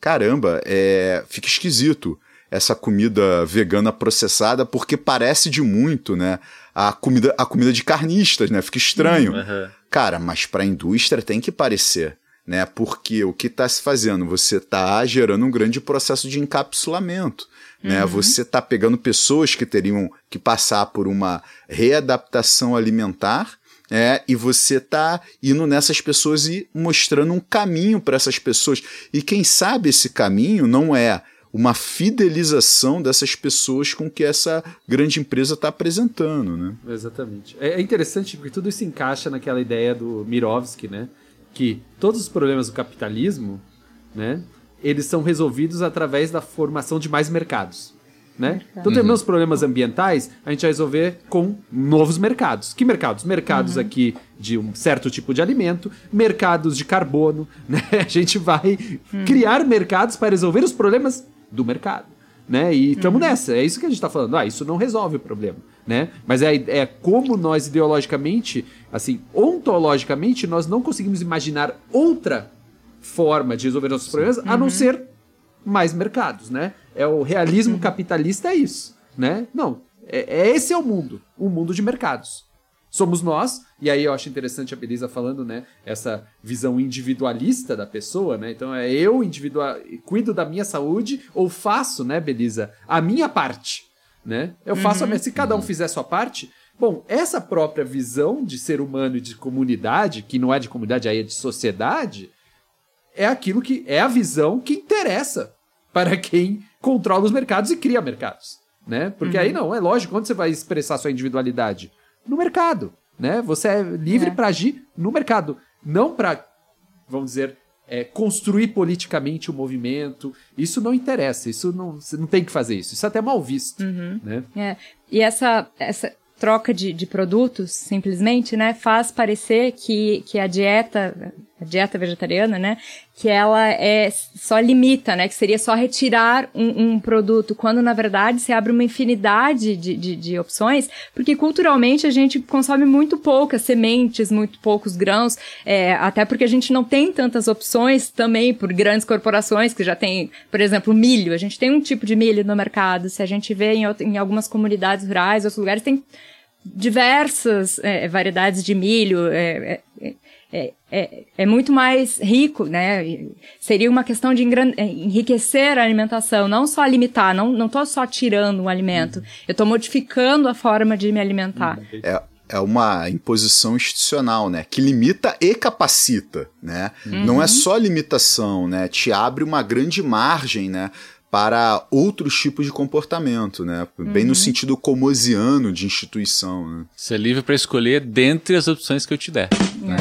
caramba, é, fica esquisito essa comida vegana processada porque parece de muito, né? A comida, a comida de carnistas, né? Fica estranho. Uhum. Cara, mas para a indústria tem que parecer, né? Porque o que está se fazendo? Você está gerando um grande processo de encapsulamento. Né? Uhum. Você está pegando pessoas que teriam que passar por uma readaptação alimentar é, e você está indo nessas pessoas e mostrando um caminho para essas pessoas. E quem sabe esse caminho não é uma fidelização dessas pessoas com que essa grande empresa está apresentando, né? Exatamente. É, é interessante porque tudo isso encaixa naquela ideia do Mirovski, né? Que todos os problemas do capitalismo, né? eles são resolvidos através da formação de mais mercados. Né? Então, uhum. os problemas ambientais, a gente vai resolver com novos mercados. Que mercados? Mercados uhum. aqui de um certo tipo de alimento, mercados de carbono. (laughs) Né? A gente vai uhum. criar mercados para resolver os problemas do mercado. Né? E estamos uhum. nessa. É isso que a gente está falando. Ah, isso não resolve o problema. Né? Mas é, é como nós ideologicamente, assim, ontologicamente, nós não conseguimos imaginar outra forma de resolver nossos problemas, uhum. a não uhum. ser mais mercados, né? É o realismo uhum. capitalista é isso, né? Não, é, é, esse é o mundo, o mundo de mercados. Somos nós, e aí eu acho interessante a Belisa falando, né? Essa visão individualista da pessoa, né? Então é eu individual, cuido da minha saúde ou faço, né, Belisa, a minha parte, né? Eu faço uhum. a minha, se cada um fizer a sua parte, Bom, essa própria visão de ser humano e de comunidade, que não é de comunidade, aí é de sociedade, é aquilo que é a visão que interessa para quem controla os mercados e cria mercados, né? Porque uhum. aí não, é lógico, onde você vai expressar sua individualidade? No mercado, né? Você é livre é. para agir no mercado, não para, vamos dizer, é, construir politicamente o movimento. Isso não interessa, isso não, você não tem que fazer isso. Isso é até mal visto, uhum. né? É. E essa, essa troca de, de produtos, simplesmente, né, faz parecer que, que a dieta dieta vegetariana, né? Que ela é só limita, né? Que seria só retirar um, um produto, quando na verdade se abre uma infinidade de, de, de, opções, porque culturalmente a gente consome muito poucas sementes, muito poucos grãos, é, até porque a gente não tem tantas opções também por grandes corporações que já tem, por exemplo, milho. A gente tem um tipo de milho no mercado. Se a gente vê em, em algumas comunidades rurais, outros lugares, tem diversas é, variedades de milho. É, é, é, é, é, muito mais rico, né? Seria uma questão de é, enriquecer a alimentação, não só limitar, não, não tô só tirando um alimento, eu estou modificando a forma de me alimentar. É, é uma imposição institucional, né? Que limita e capacita, né? Uhum. Não é só limitação, né? Te abre uma grande margem, né? Para outros tipos de comportamento, né? Bem uhum. no sentido comosiano de instituição. Né? Você é livre para escolher dentre as opções que eu te der. Né?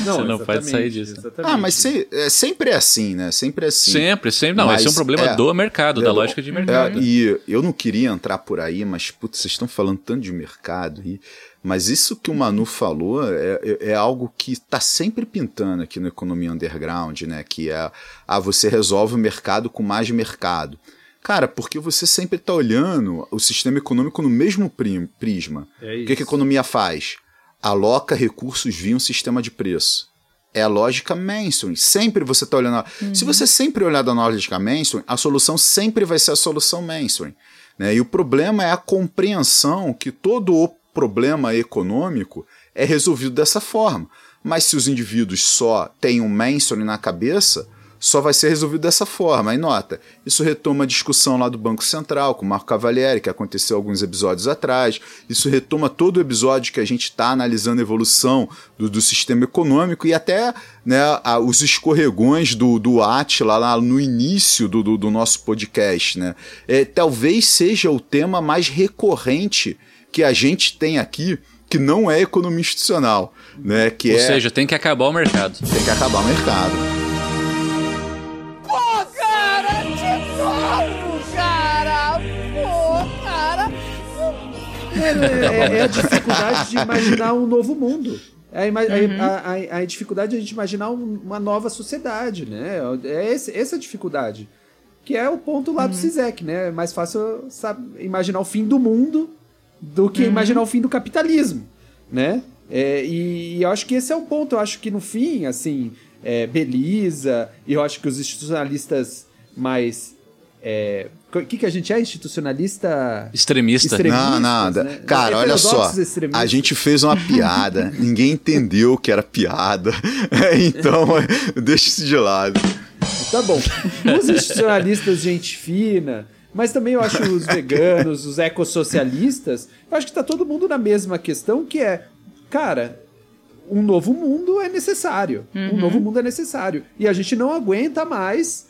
Não, Você não pode sair disso. Ah, mas se, é, sempre é assim, né? Sempre é assim. Sempre, sempre. Não, mas esse é um problema é, do mercado, é, da lógica de mercado. É, e eu não queria entrar por aí, mas, putz, vocês estão falando tanto de mercado e mas isso que o Manu falou é, é, é algo que está sempre pintando aqui no Economia Underground, né? Que é, ah, você resolve o mercado com mais mercado. Cara, porque você sempre está olhando o sistema econômico no mesmo prisma. É o que, que a economia faz? Aloca recursos via um sistema de preço. É a lógica mainstream. Sempre você está olhando. Uhum. Se você sempre olhar da lógica mainstream, a solução sempre vai ser a solução mainstream. Né? E o problema é a compreensão que todo o problema econômico é resolvido dessa forma. Mas se os indivíduos só têm um mainstream na cabeça, só vai ser resolvido dessa forma. Aí nota, isso retoma a discussão lá do Banco Central com o Marco Cavalieri, que aconteceu alguns episódios atrás. Isso retoma todo o episódio que a gente está analisando a evolução do, do, sistema econômico e até né, a, os escorregões do, do Atila lá no início do, do, do nosso podcast. Né? É, talvez seja o tema mais recorrente que a gente tem aqui que não é economia institucional, né? Que Ou é... seja, tem que acabar o mercado. Tem que acabar o mercado. (laughs) É, é, é, a dificuldade de imaginar um novo mundo. É a, uhum. a, a, a, dificuldade de a gente imaginar uma nova sociedade, né? É esse, essa dificuldade. Que é o ponto lá uhum. do CISEC, né? É mais fácil sabe, imaginar o fim do mundo do que uhum. imaginar o fim do capitalismo, né? É, e, e, eu acho que esse é o ponto. Eu acho que no fim, assim, é, Belisa, e eu acho que os institucionalistas mais. É, o que, que a gente é? Institucionalista. Extremista. Não, nada. Né? Cara, olha só. A gente fez uma piada, (laughs) ninguém entendeu que era piada. (laughs) então, (laughs) deixa isso de lado. Tá bom. Os institucionalistas, gente fina, mas também eu acho os veganos, os ecossocialistas, eu acho que está todo mundo na mesma questão, que é, cara, um novo mundo é necessário. Uhum. Um novo mundo é necessário. E a gente não aguenta mais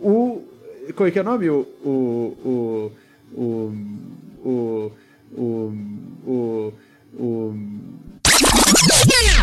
o. Qual é que é o nome? O. O. O. O. O. o, o,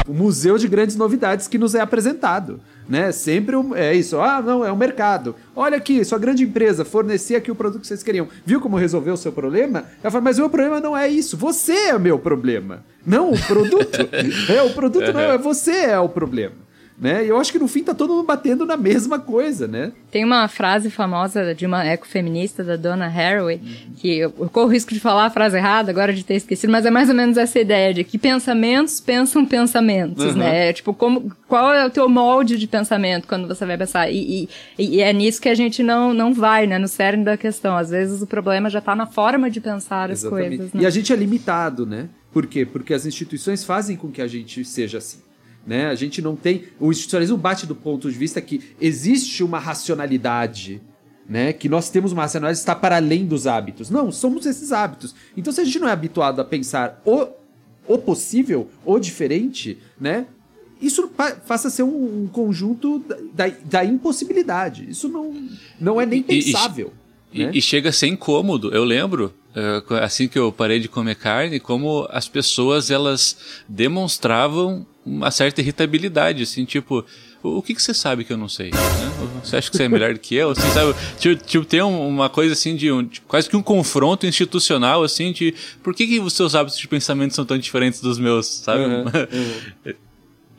o Museu de Grandes Novidades que nos é apresentado né? Sempre é isso. Ah, não, é o mercado. Olha aqui, sua grande empresa fornecia aqui o produto que vocês queriam. Viu como resolveu o seu problema? Ela fala, mas o meu problema não é isso. Você é o meu problema. Não o produto. (laughs) é, o produto não é, você é o problema né? E eu acho que no fim tá todo mundo batendo na mesma coisa, né? Tem uma frase famosa de uma ecofeminista, da Donna Haraway, que eu, eu corro o risco de falar a frase errada agora de ter esquecido, mas é mais ou menos essa ideia de que pensamentos pensam pensamentos, uhum. né? Tipo, como, qual é o teu molde de pensamento quando você vai pensar? E, e, e, é nisso que a gente não, não vai, né? No cerne da questão. Às vezes o problema já tá na forma de pensar Exatamente. as coisas. Né? E a gente é limitado, né? Por quê? Porque as instituições fazem com que a gente seja assim. Né? A gente não tem. O institucionalismo bate do ponto de vista que existe uma racionalidade. Né? Que nós temos uma racionalidade que está para além dos hábitos. Não, somos esses hábitos. Então, se a gente não é habituado a pensar o, o possível, o diferente, né? Isso passa a ser um, um conjunto da, da, impossibilidade. Isso não, não é nem pensável. E, né? e, e chega a ser incômodo. Eu lembro, uh, assim que eu parei de comer carne, como as pessoas elas demonstravam uma certa irritabilidade, assim, tipo, o, que, que você sabe que eu não sei? Né? Você acha que você é melhor do que eu? Assim, sabe? Tipo, tipo tem uma coisa assim de um, tipo, quase que um confronto institucional, assim, de por que, que os seus hábitos de pensamento são tão diferentes dos meus, sabe? Uhum, (laughs) uhum.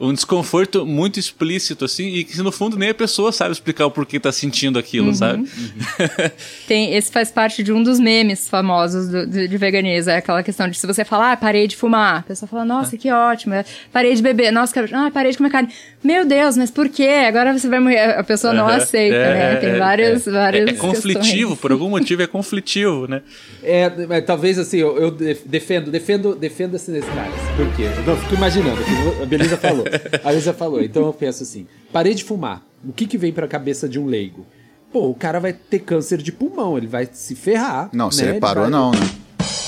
Um desconforto muito explícito, assim, e que no fundo nem a pessoa sabe explicar o porquê tá sentindo aquilo, uhum. sabe? Uhum. (laughs) Tem, esse faz parte de um dos memes famosos do, de, de veganismo, é aquela questão de se você falar, ah, parei de fumar, a pessoa fala, nossa, que ótimo, parei de beber, nossa, que... ah, parei de comer carne. Meu Deus, mas por quê? Agora você vai morrer. A pessoa não aceita, é, né? Tem várias, é, várias é, é conflitivo, questões. por algum motivo é conflitivo, né? É, talvez assim, eu, eu defendo, defendo, defendo esses caras. Por quê? Eu fico imaginando, a Belisa falou. A Belisa falou, então eu penso assim: parei de fumar. O que, que vem pra cabeça de um leigo? Pô, o cara vai ter câncer de pulmão, ele vai se ferrar. Não, né? se ele parou, ele vai... não, né?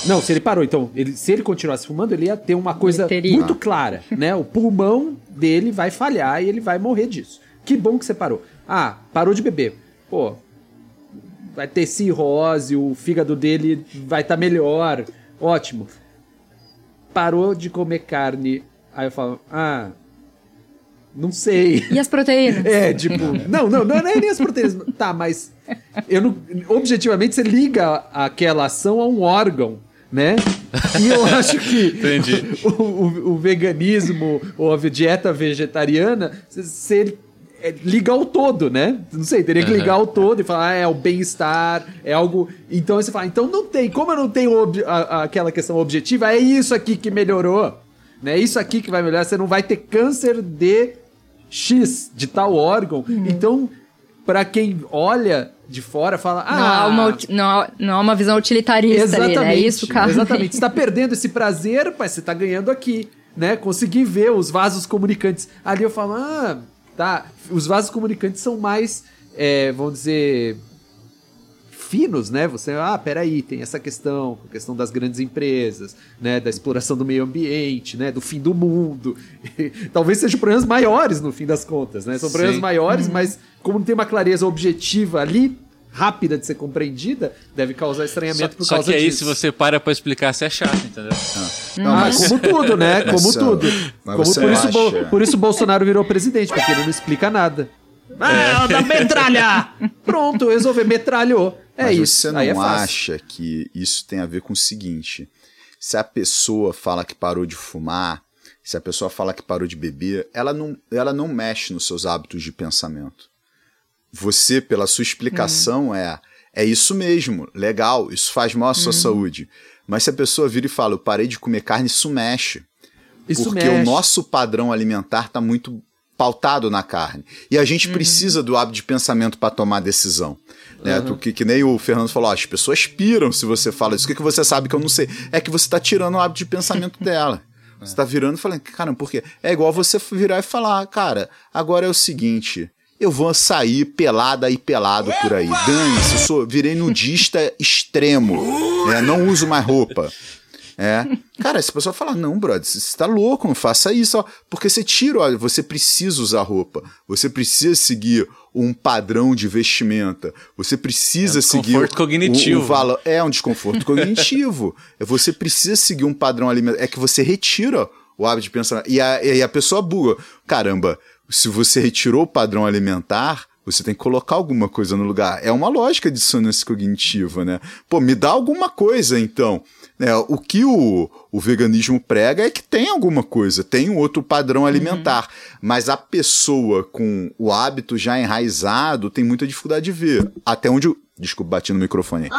Não, se ele parou, então, ele, se ele continuasse fumando, ele ia ter uma coisa muito clara, né? O pulmão dele vai falhar e ele vai morrer disso. Que bom que você parou. Ah, parou de beber. Pô, vai ter cirrose, o fígado dele vai estar tá melhor. Ótimo. Parou de comer carne. Aí eu falo, ah, não sei. E as proteínas? É, tipo, não, não, não, é nem as proteínas. Tá, mas eu não, objetivamente você liga aquela ação a um órgão né? E eu acho que (laughs) o, o, o, veganismo ou a dieta vegetariana, você liga ao todo, né? Não sei, teria que ligar ao todo e falar, ah, é o bem-estar, é algo. Então você fala, então não tem, como eu não tenho a, a, aquela questão objetiva, é isso aqui que melhorou, né? É isso aqui que vai melhorar, você não vai ter câncer de X, de tal órgão. Uhum. Então, para quem olha de fora fala. Ah, não, há uma, não, não há uma visão utilitarista exatamente, ali, né? É isso, cara. Exatamente. Você está perdendo esse prazer, mas você está ganhando aqui. Né? Consegui ver os vasos comunicantes. Ali eu falo, ah, tá. Os vasos comunicantes são mais, é, vamos dizer, finos, né? Você, ah, peraí, tem essa questão, a questão das grandes empresas, né? Da exploração do meio ambiente, né? Do fim do mundo. (laughs) Talvez sejam problemas maiores no fim das contas, né? São problemas Sim. maiores, uhum. mas como não tem uma clareza objetiva ali, rápida de ser compreendida, deve causar estranhamento só, por causa disso. Só que aí, disso. se você para pra explicar, você é chato, entendeu? Ah. Não, mas como tudo, né? (laughs) Como tudo. Como, por, isso, por isso o Bolsonaro virou presidente, porque ele não explica nada. Ah, da metralha! (laughs) Pronto, resolver, metralhou. É Mas isso. Você não é acha que isso tem a ver com o seguinte: se a pessoa fala que parou de fumar, se a pessoa fala que parou de beber, ela não, ela não mexe nos seus hábitos de pensamento. Você, pela sua explicação, hum. é é isso mesmo, legal, isso faz mal à sua hum. saúde. Mas se a pessoa vira e fala, eu parei de comer carne, isso mexe. Isso porque mexe. o nosso padrão alimentar está muito pautado na carne. E a gente uhum. precisa do hábito de pensamento para tomar decisão. Né? Uhum. Tu, que, que, nem o Fernando falou, as pessoas piram se você fala isso. O que, que você sabe que eu não sei? É que você está tirando o hábito de pensamento (laughs) dela. É. Você está virando e falando, caramba, por quê? É igual você virar e falar, cara, agora é o seguinte, eu vou sair pelada e pelado por aí. Dane-se, eu sou, virei nudista extremo, né? não uso mais roupa. É. Cara, essa pessoa fala: não, brother, você tá louco, não faça isso. Ó. Porque você tira, olha, você precisa usar roupa, você precisa seguir um padrão de vestimenta, você precisa é um seguir. Desconforto cognitivo. O, o valor. É um desconforto cognitivo. (laughs) Você precisa seguir um padrão alimentar. É que você retira o hábito de pensar. E a, e a pessoa buga. Caramba, se você retirou o padrão alimentar, você tem que colocar alguma coisa no lugar. É uma lógica de dissonância cognitiva, né? Pô, me dá alguma coisa então. É, o que o, o veganismo prega é que tem alguma coisa, tem um outro padrão alimentar, uhum. mas a pessoa com o hábito já enraizado tem muita dificuldade de ver. Até onde. Desculpa, bati no microfone.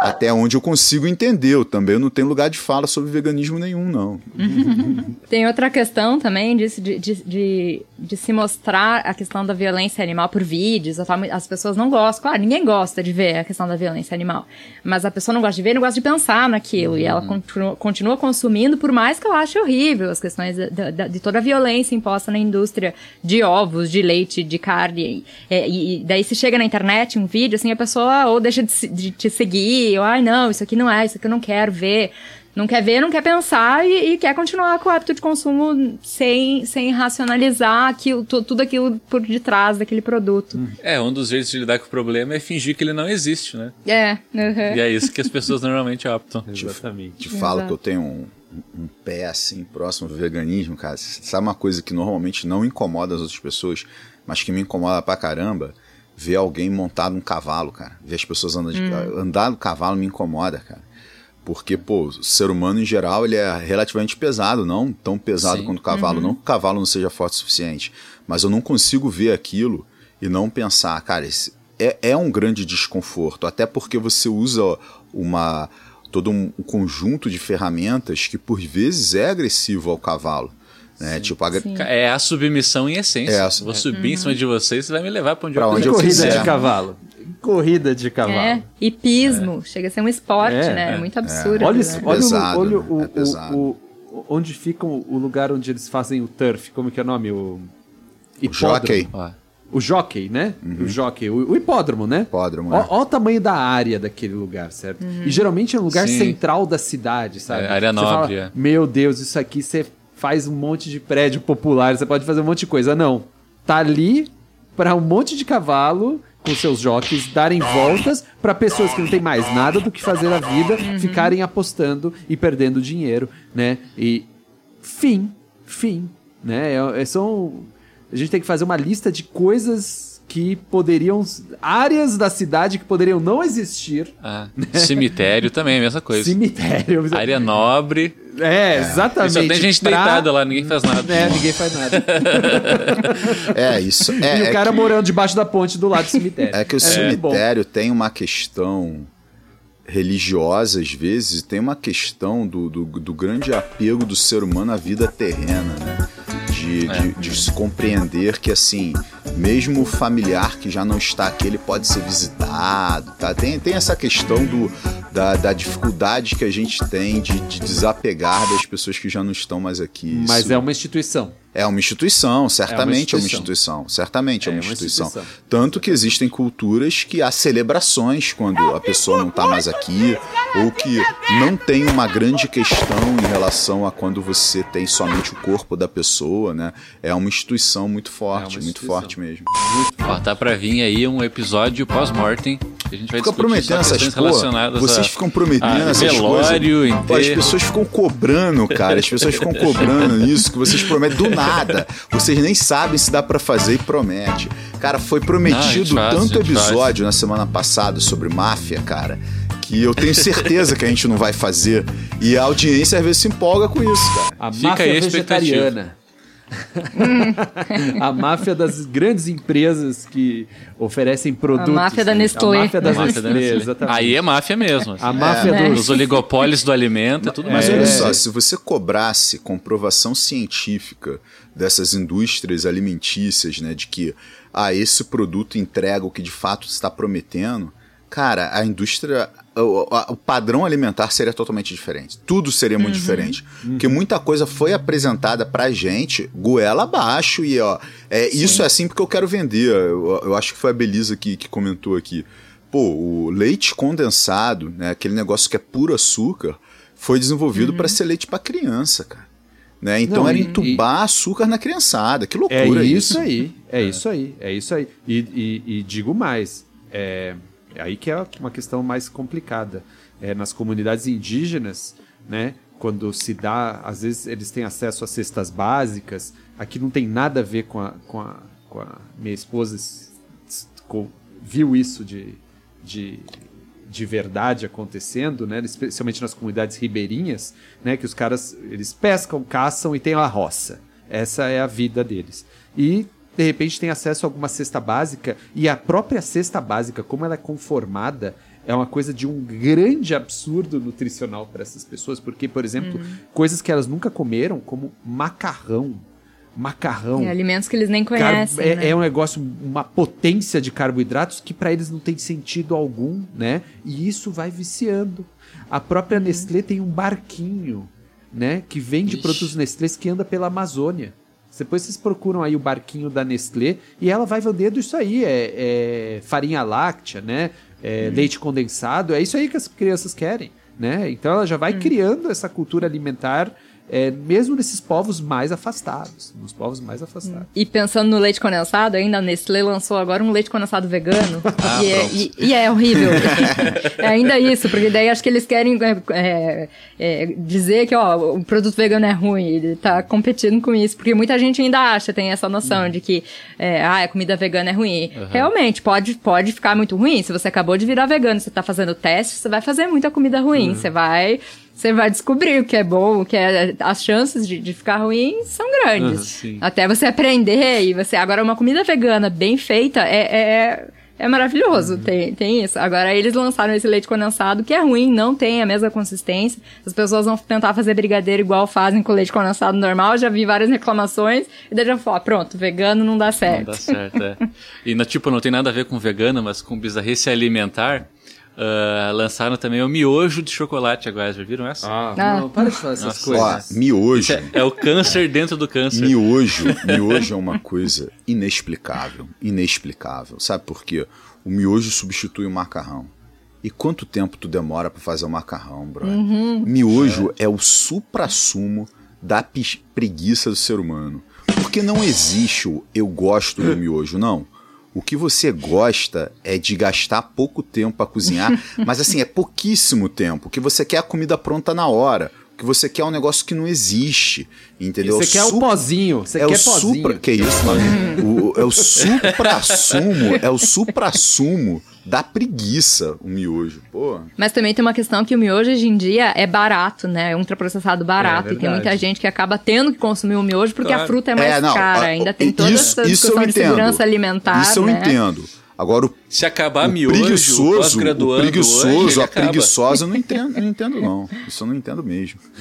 Até onde eu consigo entender. Eu também não tenho lugar de fala sobre veganismo nenhum, não. (laughs) Tem outra questão também de, de, de, de, se mostrar a questão da violência animal por vídeos. As pessoas não gostam. Claro, ninguém gosta de ver a questão da violência animal. Mas a pessoa não gosta de ver, não gosta de pensar naquilo. Uhum. E ela uhum. continua, continua, consumindo, por mais que eu ache horrível as questões de, toda a violência imposta na indústria de ovos, de leite, de carne. E, e daí se chega na internet um vídeo, assim, a pessoa ou deixa de, de te seguir, ou, ai, não, isso aqui não é, isso aqui eu não quero ver não quer ver, não quer pensar e, e, quer continuar com o hábito de consumo sem, sem racionalizar aquilo, tudo aquilo por detrás daquele produto. É, um dos jeitos de lidar com o problema é fingir que ele não existe, né? É. Uhum. E é isso que as pessoas normalmente optam. (laughs) Exatamente. Te, te falo Exato. que eu tenho um, um pé assim próximo do veganismo, cara. Sabe uma coisa que normalmente não incomoda as outras pessoas, mas que me incomoda pra caramba? Ver alguém montado num cavalo, cara. Ver as pessoas andando de, hum. andar no cavalo me incomoda, cara Porque, pô, o ser humano em geral ele é relativamente pesado, não tão pesado Sim. quanto o cavalo. Não que o cavalo não seja forte o suficiente, mas eu não consigo ver aquilo e não pensar, cara, esse é, é um grande desconforto. Até porque você usa uma todo um conjunto de ferramentas que por vezes é agressivo ao cavalo. Né? Tipo, Sim. É a submissão em essência. É a- Vou subir em cima de você e você vai me levar pra onde Pra eu onde eu corrida quiser. de cavalo. Corrida de cavalo. É, hipismo, chega a ser um esporte, É, né? É é. muito absurdo. Olha, né? isso, olha, pesado, o, olha né? o, É o- o- o- onde fica o lugar onde eles fazem o turf. Como que é o nome? O, o jockey, Ó, O jockey, né? O jockey, o, o hipódromo, né? Hipódromo, Ó, é. ó o tamanho da área daquele lugar, certo? E geralmente é um lugar Sim. central da cidade, sabe? É, área Você nobre, fala, é. Meu Deus, isso aqui você faz um monte de prédio popular, você pode fazer um monte de coisa. Não. Tá ali para um monte de cavalo com seus jockeys darem voltas para pessoas que não têm mais nada do que fazer a vida ficarem apostando e perdendo dinheiro, né? E fim, fim, né? É, é- são a gente tem que fazer uma lista de coisas que poderiam áreas da cidade que poderiam não existir. ah, cemitério também, a mesma coisa. Cemitério. Área nobre. É, E exatamente. só tem gente pra- deitada lá, ninguém faz nada. É, ninguém faz nada. (laughs) É, isso. É, e o é cara que- morando debaixo da ponte do lado do cemitério. (laughs) É que o bom. cemitério tem uma questão religiosa, às vezes, e tem uma questão do, do, do grande apego do ser humano à vida terrena, né? De, de, de se compreender que, assim, mesmo o familiar que já não está aqui, ele pode ser visitado, tá? Tem, tem essa questão do, da, da dificuldade que a gente tem de, de desapegar das pessoas que já não estão mais aqui. Mas Isso- é uma instituição. É uma instituição, certamente é uma instituição. instituição. certamente é, É uma, uma instituição. instituição. Tanto que existem culturas que há celebrações quando a pessoa não está mais aqui, ou que não tem uma grande questão em relação a quando você tem somente o corpo da pessoa, né? É uma instituição muito forte, É uma muito instituição. forte mesmo. Ó, tá pra vir aí um episódio pós-mortem. A gente vai Fica discutir prometendo essas coisas. relacionadas Vocês ficam prometendo a essas velório, coisas. Pô, as pessoas ficam cobrando, cara. As pessoas ficam cobrando (laughs) isso que vocês prometem do nada. Vocês nem sabem se dá pra fazer e promete. Cara, foi Não, prometido gente faz, tanto gente episódio na semana passada sobre máfia, cara, que eu tenho certeza que a gente não vai fazer. E a audiência às vezes se empolga com isso, cara. A Fica máfia aí a expectativa. vegetariana. A máfia das grandes empresas que oferecem produtos. máfia da né? Nestlé. A máfia das Máfia da Nestlé, Nestlé. exatamente. Aí é máfia mesmo. assim. A máfia É. dos... Os oligopólios do alimento e tudo Mas mais. olha É. só, se você cobrasse comprovação científica dessas indústrias alimentícias, né, de que ah, esse produto entrega o que de fato está prometendo, cara, a indústria, o, padrão alimentar seria totalmente diferente. Tudo seria muito diferente, porque muita coisa foi apresentada pra gente goela abaixo e ó, é, isso é assim porque eu quero vender. Eu, eu acho que foi a Belisa que, que comentou aqui. Pô, o leite condensado, né, aquele negócio que é puro açúcar, foi desenvolvido para ser leite para criança, cara. Né? Então Não, era e- entubar açúcar na criançada. Que É loucura isso aí, é, isso aí, é isso aí. E, e- e digo mais, é, é aí que é uma questão mais complicada. É, nas comunidades indígenas, né, quando se dá, às vezes eles têm acesso a cestas básicas, aqui não tem nada a ver com a, com a, com a minha esposa viu isso de, de, de verdade acontecendo, né, especialmente nas comunidades ribeirinhas, né, que os caras eles pescam, caçam e tem a roça. Essa é a vida deles. E de repente tem acesso a alguma cesta básica e a própria cesta básica, como ela é conformada, é uma coisa de um grande absurdo nutricional para essas pessoas, porque, por exemplo, coisas que elas nunca comeram, como macarrão. Macarrão. É, alimentos que eles nem conhecem. é, né? é um negócio, uma potência de carboidratos que para eles não tem sentido algum, né? E isso vai viciando. A própria Uhum. Nestlé tem um barquinho, né? Que vende Ixi. produtos Nestlé que anda pela Amazônia. Depois vocês procuram aí o barquinho da Nestlé e ela vai vendendo isso aí, é, é farinha láctea, né? É, Uhum. Leite condensado, é isso aí que as crianças querem, né? Então ela já vai criando essa cultura alimentar é, mesmo nesses povos mais afastados, nos povos mais afastados. E pensando no leite condensado, ainda a Nestlé lançou agora um leite condensado vegano. (laughs) Ah, e, é, e, e é horrível. (laughs) é ainda isso, porque daí acho que eles querem é, é, dizer que ó, o produto vegano é ruim. Ele tá competindo com isso, porque muita gente ainda acha, tem essa noção de que é, ah, a comida vegana é ruim. Uhum. Realmente, pode, pode ficar muito ruim. Se você acabou de virar vegano, você tá fazendo teste, você vai fazer muita comida ruim. Uhum. Você vai você vai descobrir o que é bom, o que é. As chances de, de ficar ruim são grandes. Uhum, Até você aprender e você. Agora, uma comida vegana bem feita é, é, é maravilhoso. Uhum. Tem, tem isso. Agora, eles lançaram esse leite condensado que é ruim, não tem a mesma consistência. As pessoas vão tentar fazer brigadeiro igual fazem com leite condensado normal. Já vi várias reclamações. E daí já falo, ah, pronto, vegano não dá certo. Não dá certo, é. (laughs) e, tipo, não tem nada a ver com vegano, mas com bizarrice alimentar. Uh, lançaram também o miojo de chocolate agora, já viram essa? Ah, ah. não, para de falar essas Nossa, coisas. Ó, miojo. É, é, o câncer dentro do câncer. Miojo, miojo é uma coisa inexplicável, inexplicável. Sabe por quê? O miojo substitui o macarrão. E quanto tempo tu demora para fazer o macarrão, bro? Uhum. Miojo é. é o supra-sumo da preguiça do ser humano. Porque não existe o eu gosto do miojo, não. O que você gosta é de gastar pouco tempo para cozinhar, (laughs) mas assim, é pouquíssimo tempo. Que você quer a comida pronta na hora. Que você quer é um negócio que não existe. Entendeu? Você quer o pozinho. Você é quer o pozinho. supra. Que isso, mano? (laughs) o, é o supra-sumo. É o supra-sumo da preguiça o miojo, pô. Mas também tem uma questão que o miojo hoje em dia é barato, né? É ultraprocessado barato. É, e tem muita gente que acaba tendo que consumir o miojo porque claro. a fruta é mais é, não, cara. Ainda tem toda isso, essa discussão de segurança alimentar. Isso eu né? entendo. Agora, o, se acabar o miojo, preguiçoso, o preguiçoso, hoje, a acaba. preguiçosa, eu não entendo, não entendo não. Isso eu não entendo mesmo. (laughs)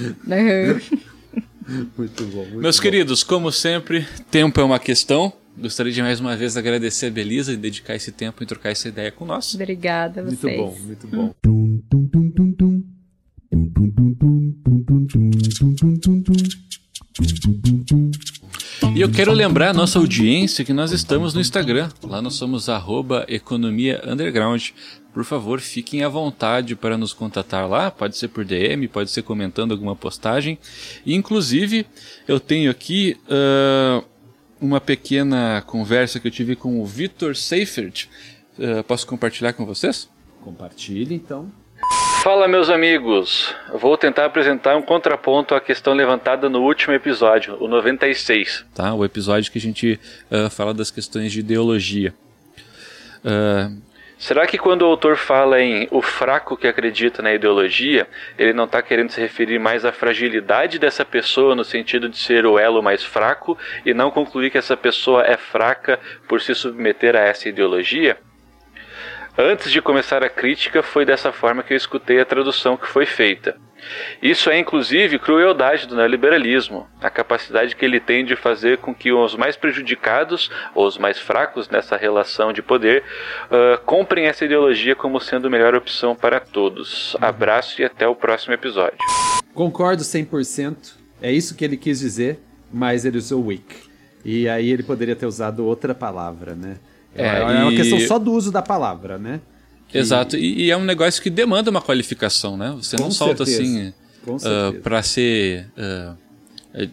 muito bom. Muito Meus bom. queridos, como sempre, tempo é uma questão. Gostaria de mais uma vez agradecer a Belisa e dedicar esse tempo em trocar essa ideia com nós. Obrigada a vocês. Muito bom, muito bom. E eu quero lembrar a nossa audiência que nós estamos no Instagram. Lá nós somos arroba economia underground. Por favor, fiquem à vontade para nos contatar lá. Pode ser por DM, pode ser comentando alguma postagem. E, inclusive, eu tenho aqui uh, uma pequena conversa que eu tive com o Vitor Seifert. Uh, posso compartilhar com vocês? Compartilhe, então. Fala, meus amigos. Vou tentar apresentar um contraponto à questão levantada no último episódio, o 96, tá? O episódio que a gente uh, fala das questões de ideologia. Uh, Será que quando o autor fala em o fraco que acredita na ideologia, ele não está querendo se referir mais à fragilidade dessa pessoa no sentido de ser o elo mais fraco e não concluir que essa pessoa é fraca por se submeter a essa ideologia? Antes de começar a crítica, foi dessa forma que eu escutei a tradução que foi feita. Isso é inclusive crueldade do neoliberalismo, a capacidade que ele tem de fazer com que os mais prejudicados ou os mais fracos nessa relação de poder uh, comprem essa ideologia como sendo a melhor opção para todos. Abraço e até o próximo episódio. Concordo 100%, é isso que ele quis dizer, mas ele usou weak. E aí ele poderia ter usado outra palavra, né? É, é uma questão só do uso da palavra, né? Que... Exato, e, e, é um negócio que demanda uma qualificação, né? Você Com não solta assim uh, para ser uh, é,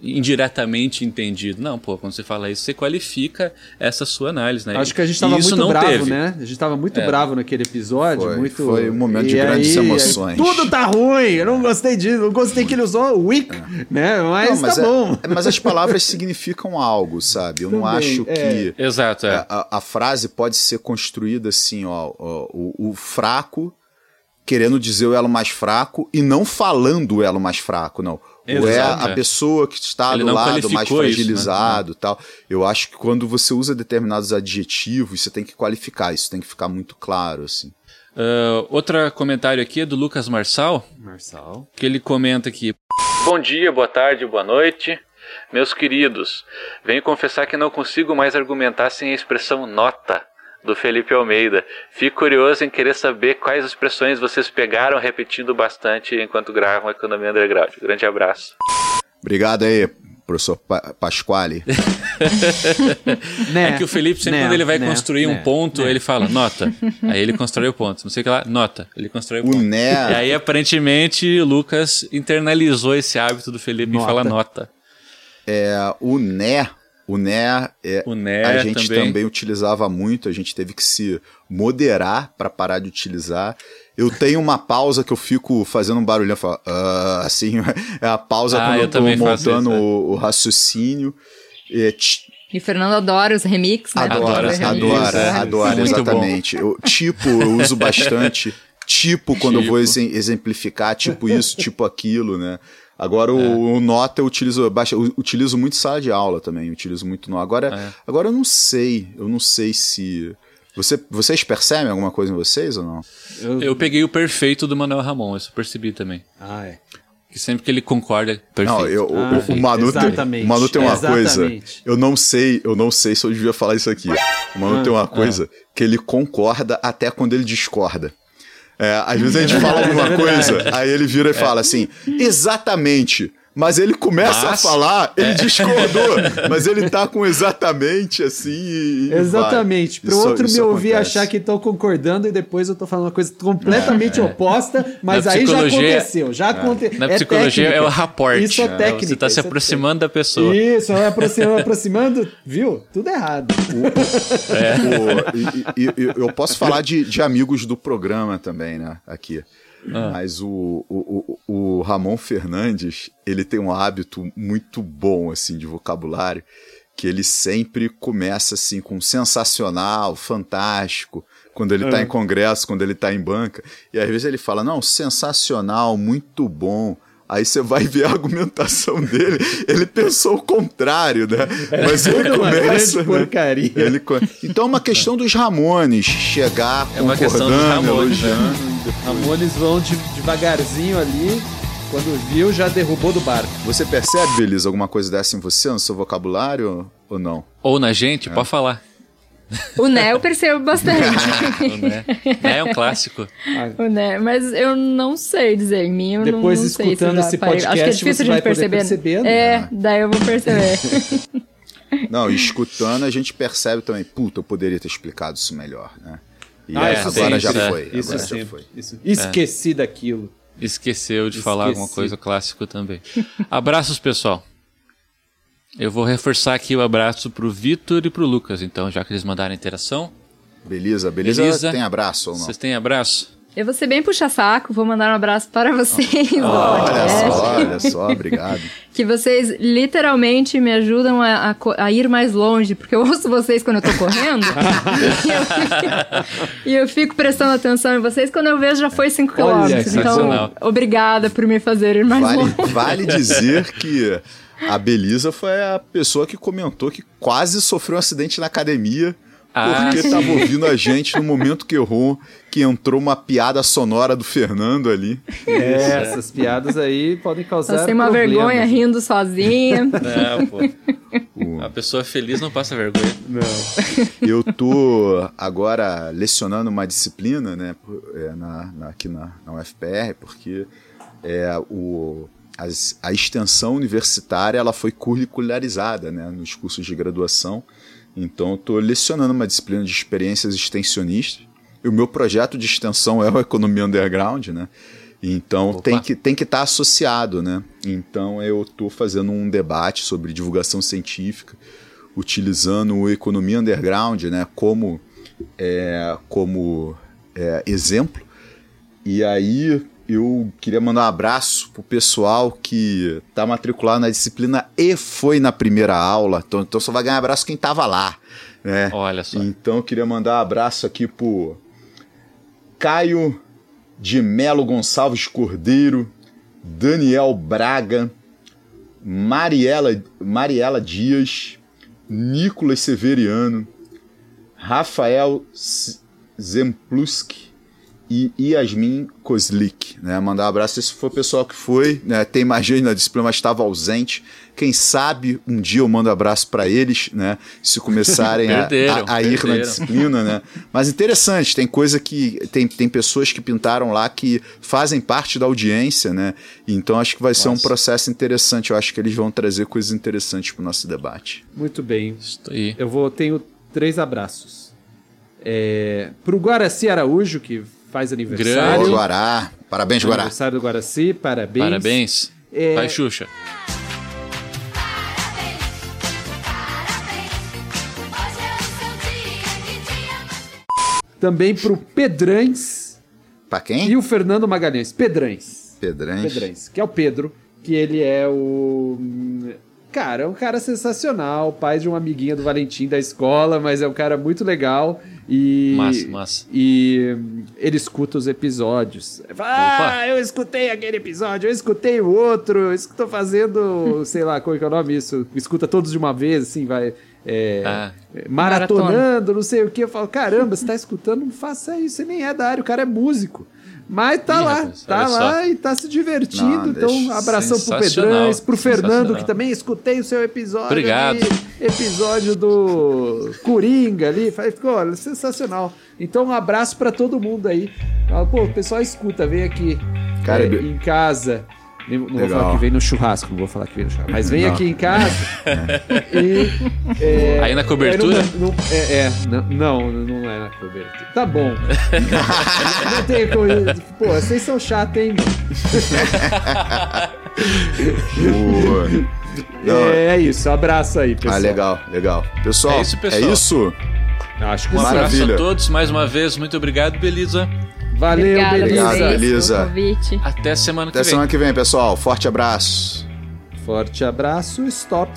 indiretamente entendido. Não, pô, quando você fala isso, você qualifica essa sua análise, né? Acho que a gente estava muito bravo, teve. né? A gente estava muito é. bravo naquele episódio. Foi, muito... foi um momento e de grandes emoções. Tudo tá ruim, eu não gostei disso, não gostei que ele usou weak, é. né? Mas, não, mas tá é, bom. mas as palavras significam algo, sabe? Eu Também, não acho que... É. Exato, é. A, a, frase pode ser construída assim, ó, ó o, o fraco querendo dizer o elo mais fraco e não falando o elo mais fraco, não Exato, ou é a, é. pessoa que está Ele do lado mais fragilizado isso, né? tal. Eu acho que quando você usa determinados adjetivos, você tem que qualificar, isso tem que ficar muito claro, assim. Uh, outro comentário aqui é do Lucas Marçal. Marçal. Que ele comenta aqui. Bom dia, boa tarde, boa noite. Meus queridos, venho confessar que não consigo mais argumentar sem a expressão nota do Felipe Almeida. Fico curioso em querer saber quais expressões vocês pegaram repetindo bastante enquanto gravam Economia Underground. Grande abraço. Obrigado aí professor pa Pasquale? (laughs) né, é que o Felipe, sempre né, quando ele vai né, construir um ponto, ele fala, nota. Aí ele constrói o ponto. Não sei o que lá, nota. Ele constrói o, o ponto. Né. E aí, aparentemente, o Lucas internalizou esse hábito do Felipe nota. e fala nota. É, o né o NER, é, o NER a gente também. também. utilizava muito, a gente teve que se moderar para parar de utilizar. Eu tenho uma pausa que eu fico fazendo um barulhão, falo, uh, assim, (laughs) é a pausa ah, quando eu, eu tô montando isso, é. o, o, raciocínio. É, e Fernando adora os remixes, né? Adora, adora, adora, é. adora exatamente. Eu, tipo, eu uso bastante. (laughs) tipo, quando tipo. eu vou exemplificar, tipo isso, tipo aquilo, né? Agora o, é. o, Nota eu utilizo, baixa, eu utilizo muito em sala de aula também, utilizo muito no. Agora, é. agora eu não sei, eu não sei se você, vocês percebem alguma coisa em vocês ou não? Eu, eu peguei o perfeito do Manuel Ramon, isso percebi também. Ah, é. Que sempre que ele concorda, perfeito. Não, eu, ah, o, o, Manu tem, o Manu tem uma Exatamente. coisa. Eu não sei, eu não sei se eu devia falar isso aqui. O Manu ah, tem uma ah. coisa ah. que ele concorda até quando ele discorda. É, às vezes a gente (laughs) fala alguma é coisa, aí ele vira e fala assim, exatamente. Mas ele começa mas, a falar, ele é. discordou, (laughs) mas ele tá com exatamente assim. E, exatamente. Para o outro isso, me ouvir achar que estou concordando e depois eu estou falando uma coisa completamente (laughs) é. oposta, mas aí já aconteceu. Já aconteceu. Na é psicologia técnica. é o rapport. Isso é técnica. Você está se é aproximando da pessoa. Isso, é aproximando, (laughs) aproximando, viu? Tudo errado. O, o, e, e, eu posso falar de, de amigos do programa também, né? Aqui. Ah. Mas o, o, o, Ramon Fernandes, ele tem um hábito muito bom, assim, de vocabulário, que ele sempre começa, assim, com sensacional, fantástico, quando ele está ah. em congresso, quando ele está em banca. E às vezes ele fala, não, sensacional, muito bom. Aí você vai ver a argumentação dele, ele pensou o contrário, né? Mas ele começa. Né? Porcaria. Ele... Então é uma questão dos Ramones chegar é uma questão dos Ramones, né? Ramones vão de, devagarzinho ali. Quando viu, já derrubou do barco. Você percebe, Belisa, alguma coisa dessa em você, no seu vocabulário ou não? Ou na gente? É. Pode falar. O Né eu percebo bastante. (laughs) o Né. né é um clássico. O Né, mas eu não sei dizer. Em mim, eu Depois, não, não escutando sei se esse podcast, Acho que é difícil a gente perceber. perceber né? É, daí eu vou perceber. (laughs) não, escutando a gente percebe também, puta, eu poderia ter explicado isso melhor, né? E ah, é, agora, já, é. foi, isso agora já foi. Isso. Esqueci daquilo. Esqueceu de Esqueci. falar alguma coisa clássico também. Abraços, pessoal. Eu vou reforçar aqui o abraço pro Vitor e pro Lucas, então, já que eles mandaram interação. Beleza, beleza. beleza. Tem abraço ou não? Vocês têm abraço? Eu vou ser bem puxa-saco, vou mandar um abraço para vocês. Oh, olha só, olha só, obrigado. (laughs) que vocês literalmente me ajudam a, a, a, ir mais longe, porque eu ouço vocês quando eu tô correndo (laughs) e, eu fico, e, eu fico, prestando atenção em vocês. Quando eu vejo, já foi 5 quilômetros. Então, obrigada por me fazer ir mais vale, longe. Vale dizer que a Belisa foi a pessoa que comentou que quase sofreu um acidente na academia ah, porque estava ouvindo a gente no momento que errou, que entrou uma piada sonora do Fernando ali. É, essas piadas aí podem causar. Você uma problemas. vergonha rindo sozinha. (laughs) É, pô. A pessoa feliz não passa vergonha. Não. Eu tô agora lecionando uma disciplina, né, é, na, na, aqui na, na UFPR, porque é, o, as, a extensão universitária ela foi curricularizada né, nos cursos de graduação. Então, eu estou lecionando uma disciplina de experiências extensionistas. E o meu projeto de extensão é o Economia Underground, né? Então Opa. tem que tem que estar tá associado, né? Então eu estou fazendo um debate sobre divulgação científica, utilizando o Economia Underground, né? Como é, como é, exemplo. E aí eu queria mandar um abraço pro pessoal que tá matriculado na disciplina e foi na primeira aula. Então, então só vai ganhar abraço quem tava lá. Né? Olha só. Então eu queria mandar um abraço aqui pro Caio de Melo Gonçalves Cordeiro, Daniel Braga, Mariela, Mariela Dias, Nicolas Severiano, Rafael Zempluski e Yasmin Kozlik, né? Mandar um abraço. Esse foi o pessoal que foi, né? Tem mais gente na disciplina, mas estava ausente. Quem sabe um dia eu mando um abraço para eles, né? Se começarem (laughs) a, a, a, ir na disciplina, né? Mas interessante, tem coisa que. Tem, tem pessoas que pintaram lá que fazem parte da audiência, né? Então acho que vai Nossa. ser um processo interessante. Eu acho que eles vão trazer coisas interessantes para o nosso debate. Muito bem. Estou aí. Eu vou, tenho três abraços. É, para o Guaraci Araújo, que faz aniversário. Grande. Guará. Parabéns, Guará. Aniversário do Guaraci, parabéns. Parabéns. É... Vai, Xuxa. Também pro Pedrães. Pra quem? E o Fernando Magalhães. Pedrães. Pedrães. Pedrães, que é o Pedro, que ele é o Cara, é um cara sensacional, pai de uma amiguinha do Valentim da escola, mas é um cara muito legal e massa, massa. e ele escuta os episódios. Ah, eu escutei aquele episódio, eu escutei o outro, eu estou fazendo, (laughs) sei lá, qual é, é o nome isso, escuta todos de uma vez, assim, vai é, ah. maratonando, Maratona. não sei o que. Eu falo, caramba, você está escutando, não faça isso, você nem é da área, o cara é músico. Mas tá Ih, lá, rapaz, tá lá só. e tá se divertindo. Não, então, abração pro Pedrões, pro Fernando, que também escutei o seu episódio. Obrigado. Ali, episódio do Coringa ali. Ficou, olha, sensacional. Então, um abraço para todo mundo aí. Pô, o pessoal escuta, vem aqui Cara, é, em casa. Não Legal. vou falar que vem no churrasco, não vou falar que vem no churrasco. Mas vem não. aqui em casa e. É, aí na cobertura? Não, é, é não, não é na cobertura. Tá bom. (laughs) não tem como. Pô, vocês são chatos, hein? É, é, isso, abraço aí, pessoal. Ah, legal, legal. Pessoal, é isso, pessoal. É isso? Acho que um abraço a todos, mais uma vez, muito obrigado, Belisa. Valeu, Obrigada, beleza. beleza. Até semana que Até vem. Até semana que vem, pessoal. Forte abraço. Forte abraço, stop.